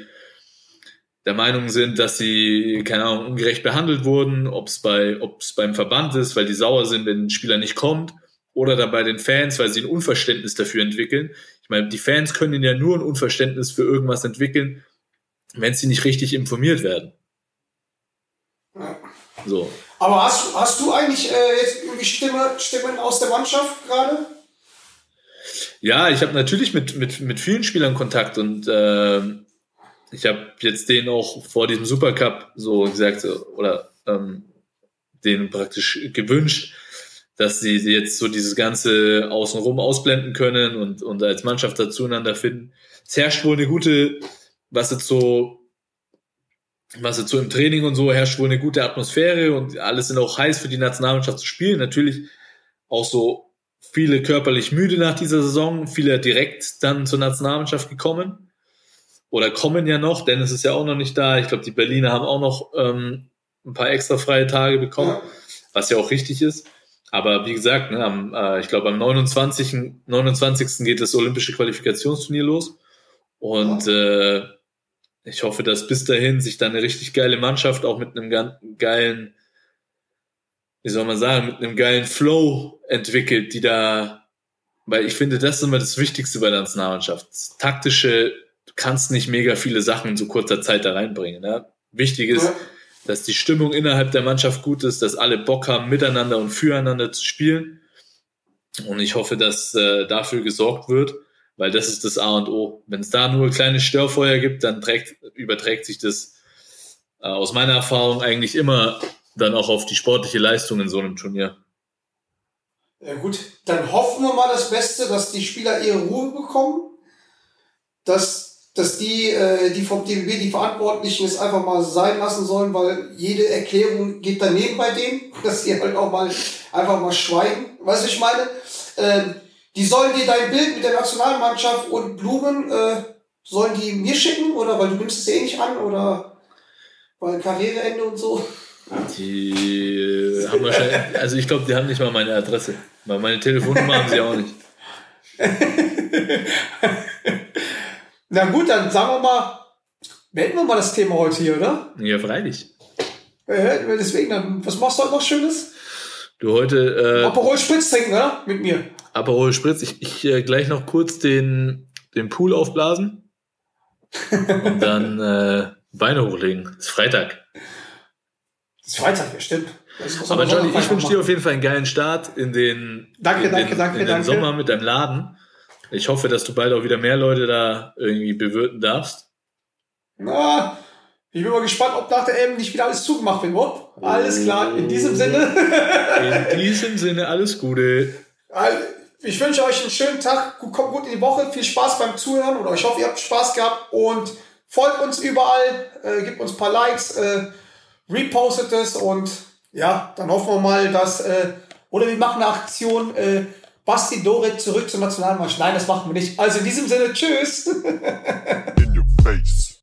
der Meinung sind, dass sie, keine Ahnung, ungerecht behandelt wurden, ob es bei, es beim Verband ist, weil die sauer sind, wenn ein Spieler nicht kommt, oder dann bei den Fans, weil sie ein Unverständnis dafür entwickeln. Ich meine, die Fans können ja nur ein Unverständnis für irgendwas entwickeln, wenn sie nicht richtig informiert werden. So. Aber hast, du- hast du eigentlich äh, jetzt irgendwie Stimme, Stimmen aus der Mannschaft gerade? Ja, ich habe natürlich mit, mit, mit vielen Spielern Kontakt und äh, ich habe jetzt denen auch vor diesem Supercup so gesagt oder ähm, denen praktisch gewünscht, dass sie jetzt so dieses ganze Außenrum ausblenden können und, und als Mannschaft dazu einander finden. Es herrscht wohl eine gute was jetzt so, was jetzt so im Training und so herrscht wohl eine gute Atmosphäre und alle sind auch heiß für die Nationalmannschaft zu spielen. Natürlich auch so viele körperlich müde nach dieser Saison, viele direkt dann zur Nationalmannschaft gekommen oder kommen ja noch, denn es ist ja auch noch nicht da. Ich glaube, die Berliner haben auch noch ähm, ein paar extra freie Tage bekommen, Ja. was ja auch richtig ist. Aber wie gesagt, ne, am, äh, ich glaube, am 29. 29. geht das olympische Qualifikationsturnier los. Und äh, ich hoffe, dass bis dahin sich dann eine richtig geile Mannschaft auch mit einem geilen, wie soll man sagen, mit einem geilen Flow entwickelt, die da, weil ich finde, das ist immer das Wichtigste bei der Nationalmannschaft. Das Taktische, du kannst nicht mega viele Sachen in so kurzer Zeit da reinbringen. Ne? Wichtig ist, dass die Stimmung innerhalb der Mannschaft gut ist, dass alle Bock haben, miteinander und füreinander zu spielen. Und ich hoffe, dass äh, dafür gesorgt wird, weil das ist das A und O. Wenn es da nur kleine Störfeuer gibt, dann trägt, überträgt sich das äh, aus meiner Erfahrung eigentlich immer dann auch auf die sportliche Leistung in so einem Turnier. Ja gut, dann hoffen wir mal das Beste, dass die Spieler ihre Ruhe bekommen, dass, dass die, äh, die vom DBB, die Verantwortlichen es einfach mal sein lassen sollen, weil jede Erklärung geht daneben bei denen, dass die halt auch mal einfach mal schweigen. Du, ich meine? Ähm, die sollen dir dein Bild mit der Nationalmannschaft und Blumen, äh, sollen die mir schicken oder weil du nimmst es eh nicht an oder weil Karriereende und so. Die haben wahrscheinlich, also ich glaube, die haben nicht mal meine Adresse. Weil meine Telefonnummer haben sie auch nicht. Na gut, dann sagen wir mal, beenden wir mal das Thema heute hier, oder? Ja, freilich. Äh, deswegen, dann, was machst du heute noch Schönes? Du heute äh, Aperol Spritz trinken, oder? Mit mir. Aperol Spritz, ich, ich äh, gleich noch kurz den, den Pool aufblasen und dann äh, Beine hochlegen. ist Freitag. Das ist Freitag, ja, stimmt. Aber Johnny, ich wünsche dir auf jeden Fall einen geilen Start in den, Danke, in danke, den, danke, in den. Sommer mit deinem Laden. Ich hoffe, dass du bald auch wieder mehr Leute da irgendwie bewirten darfst. Na, ich bin mal gespannt, ob nach der M nicht wieder alles zugemacht wird. Wop. Alles klar, in diesem Sinne. In diesem Sinne alles Gute. Also, Ich wünsche euch einen schönen Tag, kommt gut in die Woche, viel Spaß beim Zuhören oder ich hoffe, ihr habt Spaß gehabt und folgt uns überall, äh, gebt uns ein paar Likes, äh, repostet es und ja, dann hoffen wir mal, dass, äh, oder wir machen eine Aktion, äh, Basti Dorit zurück zur Nationalmannschaft. Nein, das machen wir nicht. Also in diesem Sinne, tschüss. in your face.